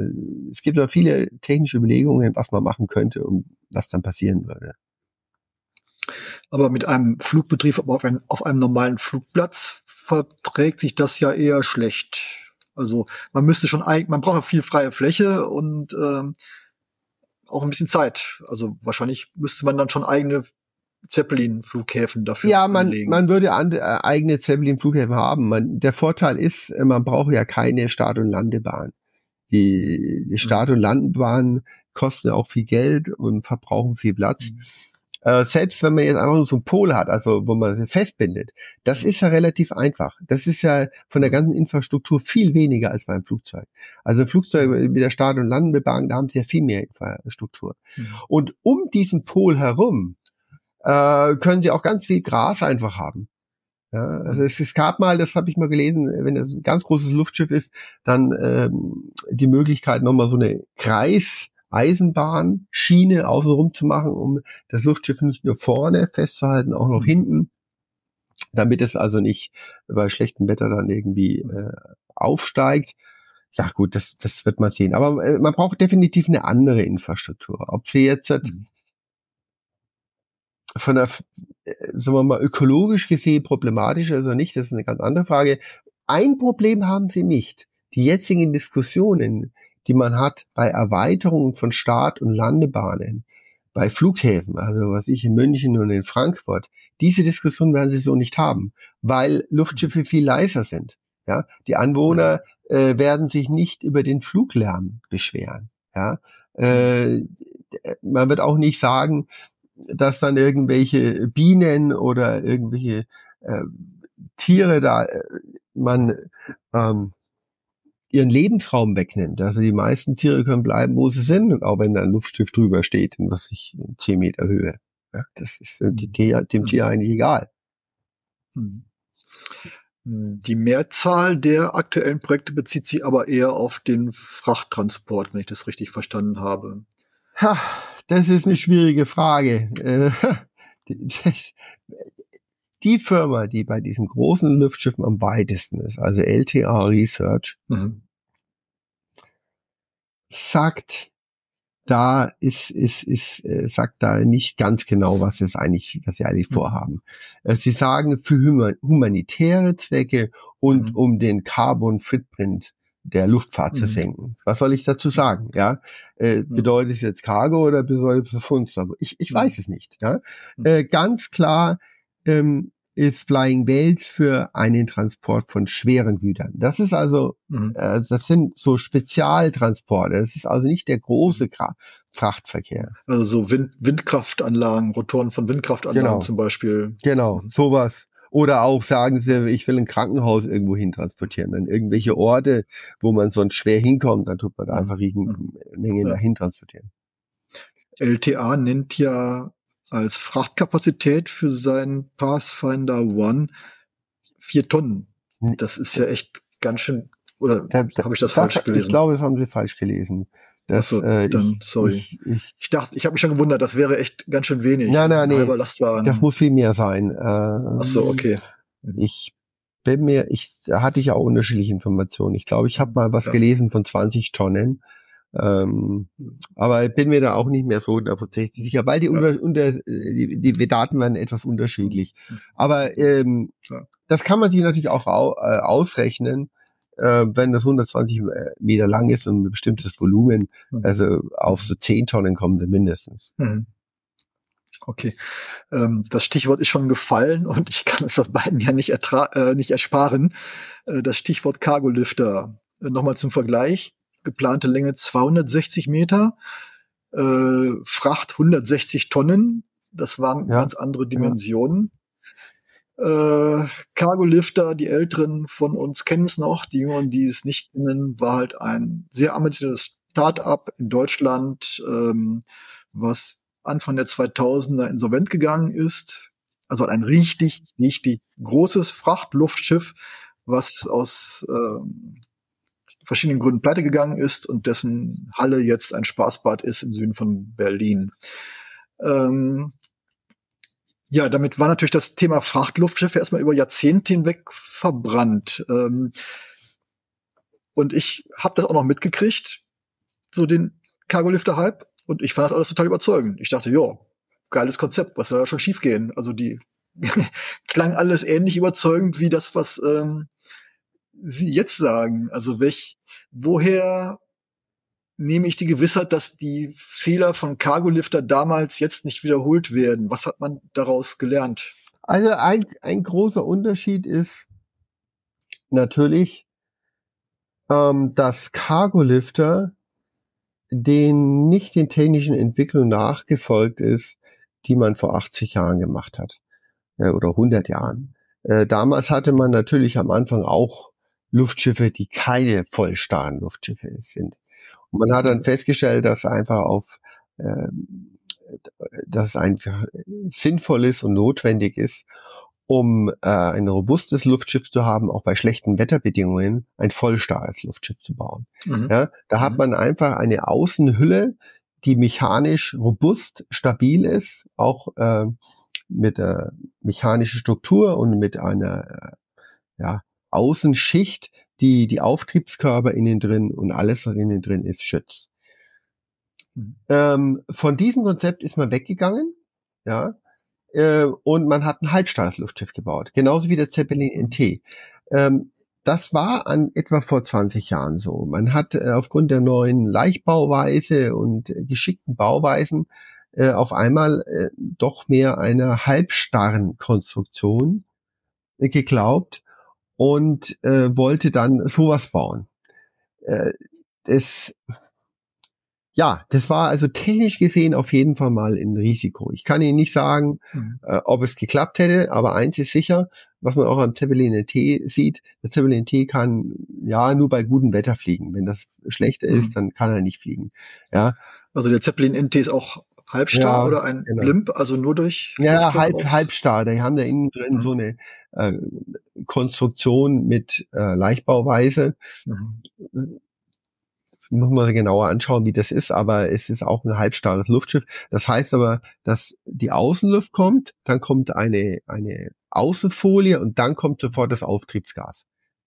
es gibt aber viele technische Überlegungen, was man machen könnte und was dann passieren würde. Aber mit einem Flugbetrieb auf, ein, auf einem normalen Flugplatz verträgt sich das ja eher schlecht. Also man müsste schon, man braucht ja viel freie Fläche und ähm, auch ein bisschen Zeit. Also wahrscheinlich müsste man dann schon eigene Zeppelin-Flughäfen dafür Ja, man, anlegen. man würde an, äh, eigene Zeppelin-Flughäfen haben. Man, der Vorteil ist, äh, man braucht ja keine Start- und Landebahn. Die, die Start- mhm. und Landebahnen kosten auch viel Geld und verbrauchen viel Platz. Mhm. Äh, selbst wenn man jetzt einfach nur so einen Pol hat, also wo man sie festbindet, das ist ja relativ einfach. Das ist ja von der ganzen Infrastruktur viel weniger als beim Flugzeug. Also Flugzeug mit der Start- und Landebahn, da haben sie ja viel mehr Infrastruktur. Mhm. Und um diesen Pol herum äh, können sie auch ganz viel Gras einfach haben. Ja, also es, es gab mal, das habe ich mal gelesen, wenn es ein ganz großes Luftschiff ist, dann ähm, die Möglichkeit, nochmal so eine Kreis- Eisenbahnschiene außenrum zu machen, um das Luftschiff nicht nur vorne festzuhalten, auch noch hinten, damit es also nicht bei schlechtem Wetter dann irgendwie äh, aufsteigt. Ja gut, das, das wird man sehen. Aber äh, man braucht definitiv eine andere Infrastruktur. Ob sie jetzt mhm. von der, äh, sagen wir mal, ökologisch gesehen problematisch ist oder nicht, das ist eine ganz andere Frage. Ein Problem haben sie nicht. Die jetzigen Diskussionen die man hat bei Erweiterungen von Start- und Landebahnen, bei Flughäfen, also was ich in München und in Frankfurt, diese Diskussion werden sie so nicht haben, weil Luftschiffe viel leiser sind. Ja, die Anwohner äh, werden sich nicht über den Fluglärm beschweren. Ja, äh, man wird auch nicht sagen, dass dann irgendwelche Bienen oder irgendwelche äh, Tiere da äh, man ähm, ihren Lebensraum wegnimmt. Also die meisten Tiere können bleiben, wo sie sind, auch wenn da ein Luftschiff drüber steht, in was ich in 10 Meter Höhe. Ja, das ist dem Tier, dem Tier eigentlich egal. Hm. Die Mehrzahl der aktuellen Projekte bezieht sich aber eher auf den Frachttransport, wenn ich das richtig verstanden habe. Ha, das ist eine schwierige Frage. Äh, die Firma, die bei diesen großen Luftschiffen am weitesten ist, also LTA Research, mhm. Sagt, da ist, ist, ist, äh, sagt da nicht ganz genau, was es eigentlich, was sie eigentlich mhm. vorhaben. Äh, sie sagen für humanitäre Zwecke und mhm. um den Carbon Footprint der Luftfahrt mhm. zu senken. Was soll ich dazu sagen? Ja, äh, bedeutet es jetzt Cargo oder bedeutet es Fundstoffe? Ich, ich weiß es nicht. Ja, mhm. äh, ganz klar ähm, ist Flying Whales für einen Transport von schweren Gütern. Das ist also, mhm. äh, das sind so Spezialtransporte. Das ist also nicht der große Kra Frachtverkehr. Also so Wind Windkraftanlagen, Rotoren von Windkraftanlagen genau. zum Beispiel. Genau, mhm. sowas. Oder auch sagen sie, ich will ein Krankenhaus irgendwo hin transportieren. Dann irgendwelche Orte, wo man sonst schwer hinkommt, dann tut man da mhm. einfach mhm. Mengen ja. dahin transportieren. LTA nennt ja als Frachtkapazität für seinen Pathfinder One vier Tonnen. Hm. Das ist ja echt ganz schön, oder habe ich das, das, falsch gelesen? Ich glaube, das haben sie falsch gelesen. Das, Achso, äh, dann, ich, sorry. Ich, ich, ich dachte, ich habe mich schon gewundert, das wäre echt ganz schön wenig. Nein, nein, nee. Das muss viel mehr sein. Äh, Ach so, okay. Ich bin mir, ich da hatte ich auch unterschiedliche Informationen. Ich glaube, ich habe mal was ja. gelesen von 20 Tonnen. Ähm, aber ich bin mir da auch nicht mehr so hundertprozentig sicher, weil die, unter, unter, die, die Daten werden etwas unterschiedlich. Aber ähm, das kann man sich natürlich auch au, äh, ausrechnen, äh, wenn das 120 äh, Meter lang ist und ein bestimmtes Volumen, mhm. also auf so 10 Tonnen kommen wir mindestens. Mhm. Okay. Ähm, das Stichwort ist schon gefallen und ich kann es das beiden ja nicht, äh, nicht ersparen. Äh, das Stichwort Cargolifter. Äh, Nochmal zum Vergleich geplante Länge 260 Meter, äh, Fracht 160 Tonnen. Das waren ja. ganz andere Dimensionen. Ja. Äh, Cargo Lifter, die Älteren von uns kennen es noch, die Jüngeren, die es nicht kennen, war halt ein sehr ambitioniertes Start-up in Deutschland, ähm, was Anfang der 2000er insolvent gegangen ist. Also ein richtig, richtig großes Frachtluftschiff, was aus ähm, verschiedenen Gründen pleite gegangen ist und dessen Halle jetzt ein Spaßbad ist im Süden von Berlin. Ähm, ja, damit war natürlich das Thema Frachtluftschiffe erstmal über Jahrzehnte hinweg verbrannt. Ähm, und ich habe das auch noch mitgekriegt, so den Cargolifter-Hype. Und ich fand das alles total überzeugend. Ich dachte, ja, geiles Konzept, was soll da schon schiefgehen? Also die klang alles ähnlich überzeugend wie das, was ähm, Sie jetzt sagen. Also welch, woher nehme ich die Gewissheit, dass die Fehler von Cargolifter damals jetzt nicht wiederholt werden? Was hat man daraus gelernt? Also ein, ein großer Unterschied ist natürlich, ähm, dass Cargolifter den nicht den technischen Entwicklungen nachgefolgt ist, die man vor 80 Jahren gemacht hat äh, oder 100 Jahren. Äh, damals hatte man natürlich am Anfang auch Luftschiffe, die keine vollstarren Luftschiffe sind. Und man hat dann festgestellt, dass einfach auf äh, dass es einfach sinnvoll ist und notwendig ist, um äh, ein robustes Luftschiff zu haben, auch bei schlechten Wetterbedingungen, ein vollstarres Luftschiff zu bauen. Mhm. Ja, da hat mhm. man einfach eine Außenhülle, die mechanisch robust, stabil ist, auch äh, mit äh, mechanischer Struktur und mit einer äh, ja, Außenschicht, die die Auftriebskörper innen drin und alles, was innen drin ist, schützt. Mhm. Ähm, von diesem Konzept ist man weggegangen, ja, äh, und man hat ein halbstarres Luftschiff gebaut, genauso wie der Zeppelin NT. Ähm, das war an etwa vor 20 Jahren so. Man hat äh, aufgrund der neuen Leichtbauweise und äh, geschickten Bauweisen äh, auf einmal äh, doch mehr einer halbstarren Konstruktion geglaubt und äh, wollte dann sowas bauen. Äh, das, ja, das war also technisch gesehen auf jeden Fall mal ein Risiko. Ich kann Ihnen nicht sagen, mhm. äh, ob es geklappt hätte, aber eins ist sicher, was man auch am Zeppelin T sieht, der Zeppelin T kann ja nur bei gutem Wetter fliegen. Wenn das schlechter mhm. ist, dann kann er nicht fliegen. Ja. Also der Zeppelin NT ist auch halbstar ja, oder ein genau. Blimp, also nur durch Ja, halb, halbstar. Die haben da innen drin mhm. so eine äh, Konstruktion mit äh, Leichtbauweise. Mhm. Muss man genauer anschauen, wie das ist, aber es ist auch ein halbstarres Luftschiff. Das heißt aber, dass die Außenluft kommt, dann kommt eine, eine Außenfolie und dann kommt sofort das Auftriebsgas.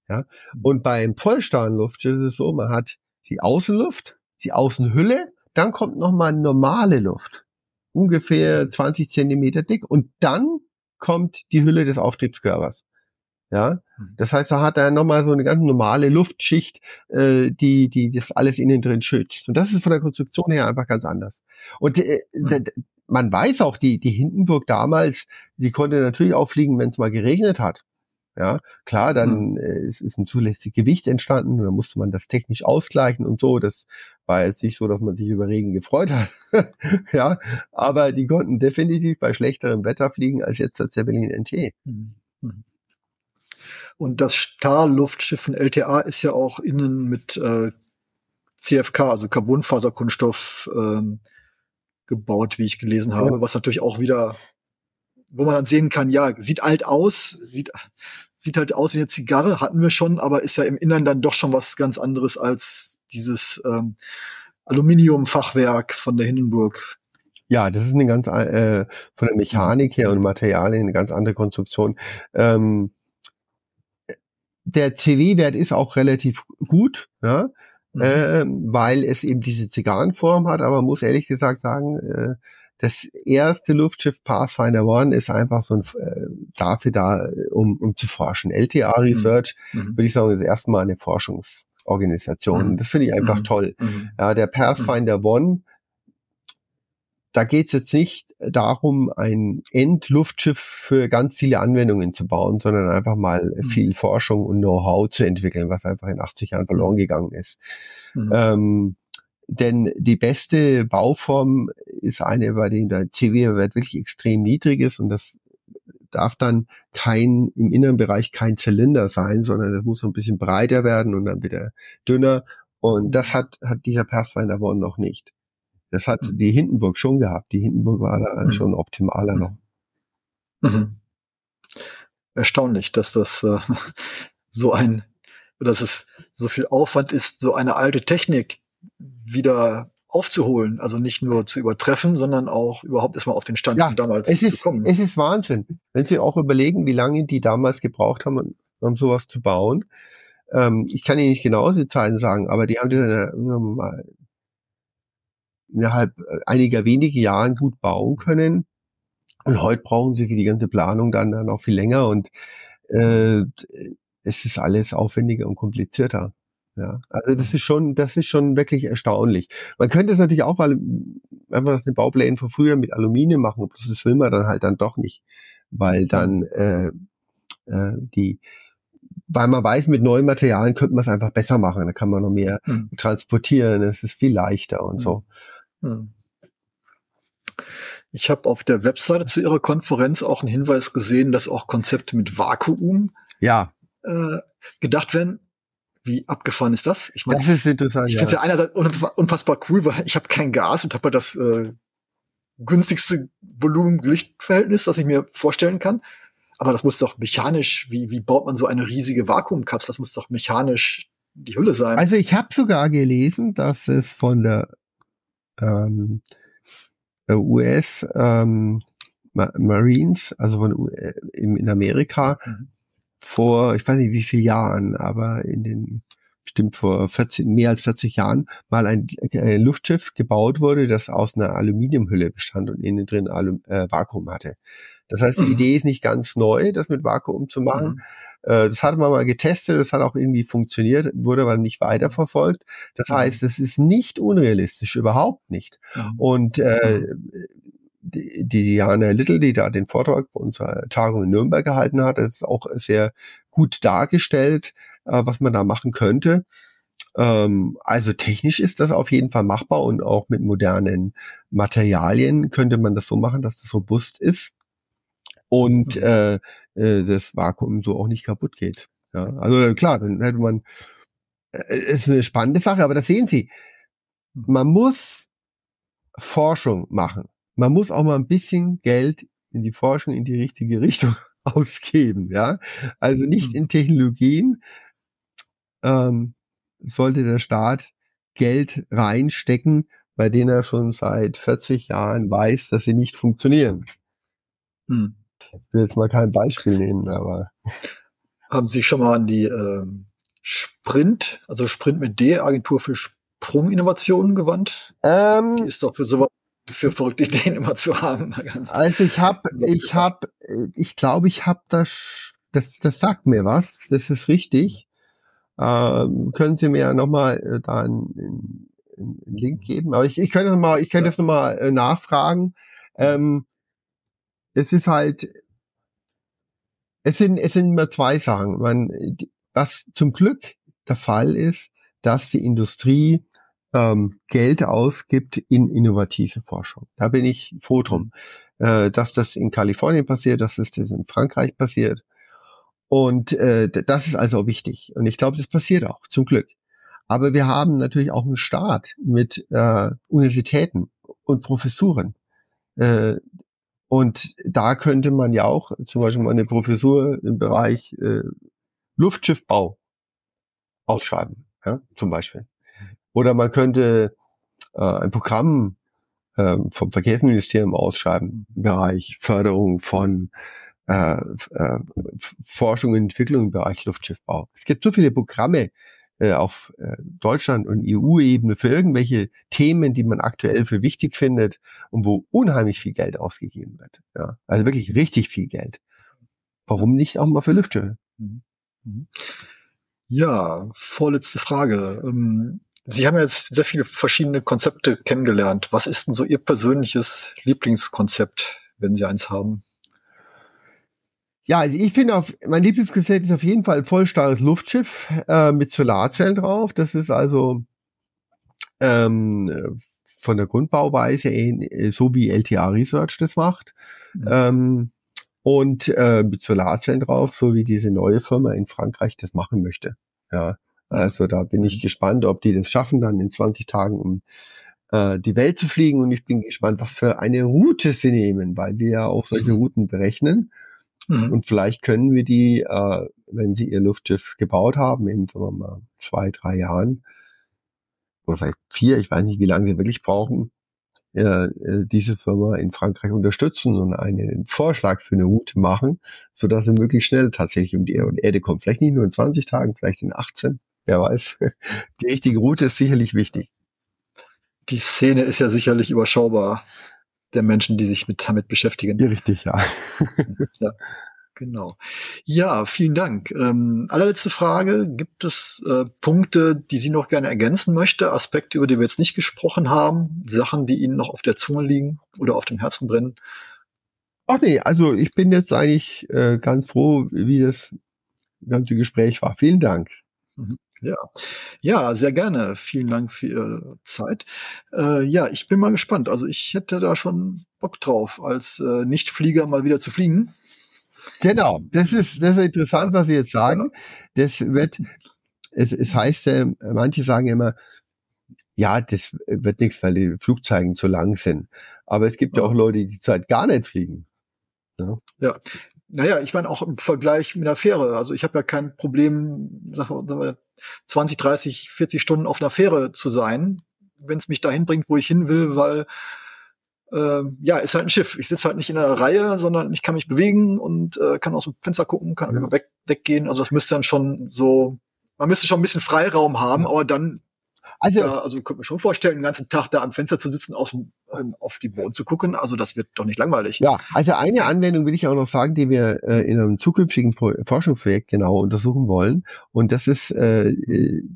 Ja? Mhm. Und beim vollstarren Luftschiff ist es so, man hat die Außenluft, die Außenhülle, dann kommt nochmal normale Luft. Ungefähr 20 Zentimeter dick und dann kommt die Hülle des Auftriebskörpers. Ja, mhm. das heißt, da hat er nochmal so eine ganz normale Luftschicht, äh, die, die das alles innen drin schützt. Und das ist von der Konstruktion her einfach ganz anders. Und äh, mhm. man weiß auch, die, die Hindenburg damals, die konnte natürlich auch fliegen, wenn es mal geregnet hat. Ja, klar, dann mhm. äh, ist, ist ein zulässiges Gewicht entstanden, da musste man das technisch ausgleichen und so. Das war jetzt nicht so, dass man sich über Regen gefreut hat. ja, aber die konnten definitiv bei schlechterem Wetter fliegen als jetzt der Zeppelin NT. Mhm. mhm. Und das Star-Luftschiff von LTA ist ja auch innen mit äh, CFK, also Carbonfaserkunststoff, ähm, gebaut, wie ich gelesen habe, ja. was natürlich auch wieder, wo man dann sehen kann, ja, sieht alt aus, sieht, sieht halt aus wie eine Zigarre, hatten wir schon, aber ist ja im Innern dann doch schon was ganz anderes als dieses ähm, Aluminiumfachwerk von der Hindenburg. Ja, das ist eine ganz äh, von der Mechanik her und Materialien eine ganz andere Konstruktion. Ähm, der CW-Wert ist auch relativ gut, ja, mhm. äh, weil es eben diese Zigarrenform hat, aber muss ehrlich gesagt sagen, äh, das erste Luftschiff Pathfinder One ist einfach so ein äh, dafür da, um, um zu forschen. LTA mhm. Research, mhm. würde ich sagen, ist erstmal eine Forschungsorganisation. Mhm. Das finde ich einfach mhm. toll. Mhm. Ja, der Pathfinder One da geht es jetzt nicht darum, ein Endluftschiff für ganz viele Anwendungen zu bauen, sondern einfach mal mhm. viel Forschung und Know-how zu entwickeln, was einfach in 80 Jahren verloren gegangen ist. Mhm. Ähm, denn die beste Bauform ist eine, bei dem der CW-Wert wirklich extrem niedrig ist und das darf dann kein, im inneren Bereich kein Zylinder sein, sondern das muss so ein bisschen breiter werden und dann wieder dünner. Und das hat, hat dieser Pathfinder One noch nicht. Das hat mhm. die Hindenburg schon gehabt. Die Hindenburg war da mhm. schon optimaler noch. Mhm. Erstaunlich, dass das äh, so ein, dass es so viel Aufwand ist, so eine alte Technik wieder aufzuholen, also nicht nur zu übertreffen, sondern auch überhaupt erstmal auf den Stand ja, damals es ist, zu kommen. Es ist Wahnsinn, wenn Sie auch überlegen, wie lange die damals gebraucht haben, um sowas zu bauen. Ähm, ich kann Ihnen nicht genau die Zahlen sagen, aber die haben das in, mal, innerhalb einiger wenige Jahren gut bauen können. Und heute brauchen sie für die ganze Planung dann, dann noch viel länger und äh, es ist alles aufwendiger und komplizierter. Ja, also das ist schon, das ist schon wirklich erstaunlich. Man könnte es natürlich auch einfach den Bauplänen von früher mit Aluminium machen, bloß das will man dann halt dann doch nicht, weil dann äh, äh, die, weil man weiß, mit neuen Materialien könnte man es einfach besser machen. Da kann man noch mehr hm. transportieren, es ist viel leichter und hm. so. Hm. Ich habe auf der Webseite zu Ihrer Konferenz auch einen Hinweis gesehen, dass auch Konzepte mit Vakuum ja. äh, gedacht werden. Wie abgefahren ist das? Ich meine, das ist interessant. Ich finde es ja einerseits unfassbar cool, weil ich habe kein Gas und habe halt das äh, günstigste Volumen-Lichtverhältnis, das ich mir vorstellen kann. Aber das muss doch mechanisch, wie, wie baut man so eine riesige Vakuumkapsel? Das muss doch mechanisch die Hülle sein. Also ich habe sogar gelesen, dass es von der ähm, US ähm, Marines, also von äh, in Amerika, mhm vor, ich weiß nicht wie viele Jahren, aber in den stimmt vor 40, mehr als 40 Jahren mal ein, ein Luftschiff gebaut wurde, das aus einer Aluminiumhülle bestand und innen drin Alum, äh, Vakuum hatte. Das heißt, die mhm. Idee ist nicht ganz neu, das mit Vakuum zu machen. Mhm. Äh, das hat man mal getestet, das hat auch irgendwie funktioniert, wurde aber nicht weiterverfolgt. Das mhm. heißt, es ist nicht unrealistisch, überhaupt nicht. Mhm. Und äh, mhm die, die Diana Little, die da den Vortrag bei unserer Tagung in Nürnberg gehalten hat, ist auch sehr gut dargestellt, äh, was man da machen könnte. Ähm, also technisch ist das auf jeden Fall machbar und auch mit modernen Materialien könnte man das so machen, dass das robust ist und mhm. äh, äh, das Vakuum so auch nicht kaputt geht. Ja, also klar, dann hätte man, äh, ist eine spannende Sache, aber das sehen Sie. Man muss Forschung machen man muss auch mal ein bisschen Geld in die Forschung in die richtige Richtung ausgeben, ja. Also nicht mhm. in Technologien ähm, sollte der Staat Geld reinstecken, bei denen er schon seit 40 Jahren weiß, dass sie nicht funktionieren. Hm. Ich will jetzt mal kein Beispiel nehmen, aber. Haben Sie schon mal an die äh, Sprint, also Sprint mit D, Agentur für Sprunginnovationen gewandt? Ähm, die ist doch für sowas für verrückte Ideen immer zu haben. also ich habe, ich habe, ich glaube, ich habe das, das, das sagt mir was, das ist richtig. Ähm, können Sie mir ja nochmal äh, da einen, einen, Link geben? Aber ich, ich könnte noch mal, ich könnte das nochmal äh, nachfragen. Ähm, es ist halt, es sind, es sind immer zwei Sachen. Man, was zum Glück der Fall ist, dass die Industrie ähm, Geld ausgibt in innovative Forschung. Da bin ich froh drum, äh, dass das in Kalifornien passiert, dass das in Frankreich passiert. Und äh, das ist also wichtig. Und ich glaube, das passiert auch, zum Glück. Aber wir haben natürlich auch einen Staat mit äh, Universitäten und Professuren. Äh, und da könnte man ja auch zum Beispiel mal eine Professur im Bereich äh, Luftschiffbau ausschreiben, ja, zum Beispiel. Oder man könnte äh, ein Programm äh, vom Verkehrsministerium ausschreiben im Bereich Förderung von äh, äh, Forschung und Entwicklung im Bereich Luftschiffbau. Es gibt so viele Programme äh, auf äh, Deutschland- und EU-Ebene für irgendwelche Themen, die man aktuell für wichtig findet und wo unheimlich viel Geld ausgegeben wird. Ja, also wirklich richtig viel Geld. Warum nicht auch mal für Luftschiffe? Mhm. Mhm. Ja, vorletzte Frage. Ähm, Sie haben jetzt sehr viele verschiedene Konzepte kennengelernt. Was ist denn so Ihr persönliches Lieblingskonzept, wenn Sie eins haben? Ja, also ich finde auf, mein Lieblingskonzept ist auf jeden Fall ein vollstarres Luftschiff äh, mit Solarzellen drauf. Das ist also ähm, von der Grundbauweise äh, so wie LTA Research das macht. Mhm. Ähm, und äh, mit Solarzellen drauf, so wie diese neue Firma in Frankreich das machen möchte. Ja, also da bin ich mhm. gespannt, ob die das schaffen, dann in 20 Tagen um äh, die Welt zu fliegen. Und ich bin gespannt, was für eine Route sie nehmen, weil wir ja auch solche mhm. Routen berechnen. Mhm. Und vielleicht können wir die, äh, wenn sie ihr Luftschiff gebaut haben, in sagen wir mal, zwei, drei Jahren, oder vielleicht vier, ich weiß nicht, wie lange sie wirklich brauchen, äh, diese Firma in Frankreich unterstützen und einen Vorschlag für eine Route machen, so dass sie möglichst schnell tatsächlich um die Erde kommt. Vielleicht nicht nur in 20 Tagen, vielleicht in 18, wer weiß. Die richtige Route ist sicherlich wichtig. Die Szene ist ja sicherlich überschaubar der Menschen, die sich mit, damit beschäftigen. Ja, richtig, ja. ja. Genau. Ja, vielen Dank. Ähm, allerletzte Frage. Gibt es äh, Punkte, die Sie noch gerne ergänzen möchte? Aspekte, über die wir jetzt nicht gesprochen haben? Sachen, die Ihnen noch auf der Zunge liegen oder auf dem Herzen brennen? Ach nee, also ich bin jetzt eigentlich äh, ganz froh, wie das ganze Gespräch war. Vielen Dank. Mhm. Ja, ja, sehr gerne. Vielen Dank für Ihre Zeit. Äh, ja, ich bin mal gespannt. Also ich hätte da schon Bock drauf, als äh, Nichtflieger mal wieder zu fliegen. Genau, das ist, das ist interessant, was Sie jetzt sagen. Das wird, es, es heißt, äh, manche sagen immer, ja, das wird nichts, weil die Flugzeuge zu lang sind. Aber es gibt ja, ja auch Leute, die Zeit gar nicht fliegen. Ja. ja. Naja, ich meine auch im Vergleich mit einer Fähre. Also ich habe ja kein Problem, 20, 30, 40 Stunden auf einer Fähre zu sein, wenn es mich dahin bringt, wo ich hin will, weil äh, ja, ist halt ein Schiff. Ich sitze halt nicht in einer Reihe, sondern ich kann mich bewegen und äh, kann aus dem Fenster gucken, kann ja. weg, weggehen. Also das müsste dann schon so, man müsste schon ein bisschen Freiraum haben, aber dann also, ja, also könnte mir schon vorstellen, den ganzen Tag da am Fenster zu sitzen, auf, auf die Boden zu gucken. Also das wird doch nicht langweilig. Ja, also eine Anwendung will ich auch noch sagen, die wir äh, in einem zukünftigen Pro Forschungsprojekt genau untersuchen wollen. Und das ist äh,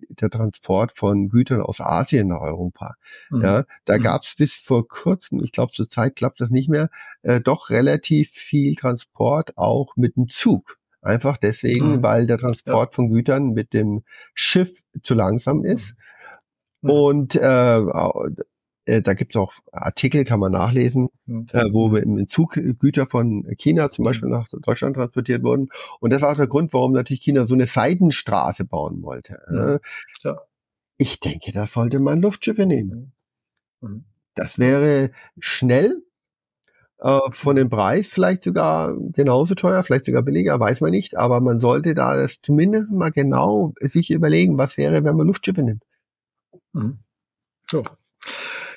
der Transport von Gütern aus Asien nach Europa. Mhm. Ja, da mhm. gab es bis vor kurzem, ich glaube zur Zeit klappt das nicht mehr, äh, doch relativ viel Transport auch mit dem Zug. Einfach deswegen, mhm. weil der Transport ja. von Gütern mit dem Schiff zu langsam ist. Mhm. Mhm. Und äh, äh, da gibt's auch Artikel, kann man nachlesen, mhm. äh, wo im Zug Güter von China zum Beispiel nach Deutschland transportiert wurden. Und das war auch der Grund, warum natürlich China so eine Seidenstraße bauen wollte. Mhm. Ja. Ich denke, da sollte man Luftschiffe nehmen. Mhm. Das wäre schnell, äh, von dem Preis vielleicht sogar genauso teuer, vielleicht sogar billiger, weiß man nicht. Aber man sollte da das zumindest mal genau sich überlegen, was wäre, wenn man Luftschiffe nimmt. Mhm. So.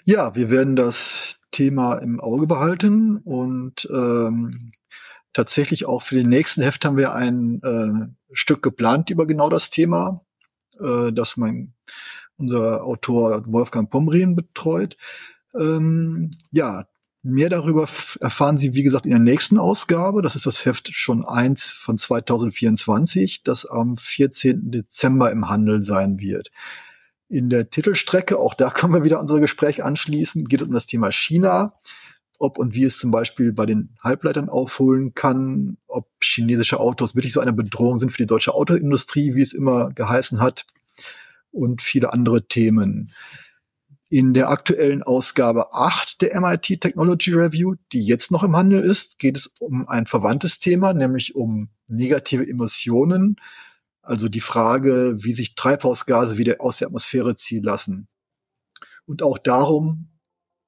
Ja, wir werden das Thema im Auge behalten und ähm, tatsächlich auch für den nächsten Heft haben wir ein äh, Stück geplant über genau das Thema, äh, das mein unser Autor Wolfgang Pomrien betreut. Ähm, ja, mehr darüber erfahren Sie, wie gesagt, in der nächsten Ausgabe. Das ist das Heft schon eins von 2024, das am 14. Dezember im Handel sein wird. In der Titelstrecke, auch da können wir wieder unsere Gespräche anschließen, geht es um das Thema China, ob und wie es zum Beispiel bei den Halbleitern aufholen kann, ob chinesische Autos wirklich so eine Bedrohung sind für die deutsche Autoindustrie, wie es immer geheißen hat, und viele andere Themen. In der aktuellen Ausgabe 8 der MIT Technology Review, die jetzt noch im Handel ist, geht es um ein verwandtes Thema, nämlich um negative Emissionen also die Frage, wie sich Treibhausgase wieder aus der Atmosphäre ziehen lassen. Und auch darum,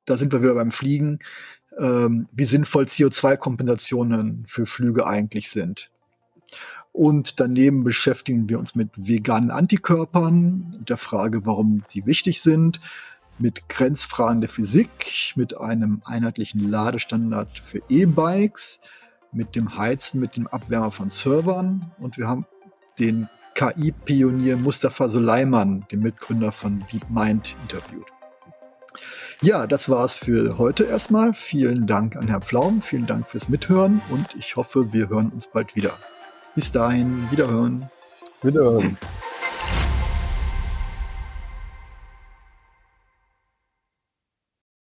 da sind wir wieder beim Fliegen, ähm, wie sinnvoll CO2-Kompensationen für Flüge eigentlich sind. Und daneben beschäftigen wir uns mit veganen Antikörpern der Frage, warum sie wichtig sind, mit Grenzfragen der Physik, mit einem einheitlichen Ladestandard für E-Bikes, mit dem Heizen, mit dem Abwärmer von Servern und wir haben den KI-Pionier Mustafa Suleiman, den Mitgründer von DeepMind, interviewt. Ja, das war's für heute erstmal. Vielen Dank an Herrn Pflaum, vielen Dank fürs Mithören und ich hoffe, wir hören uns bald wieder. Bis dahin, wiederhören. Wiederhören.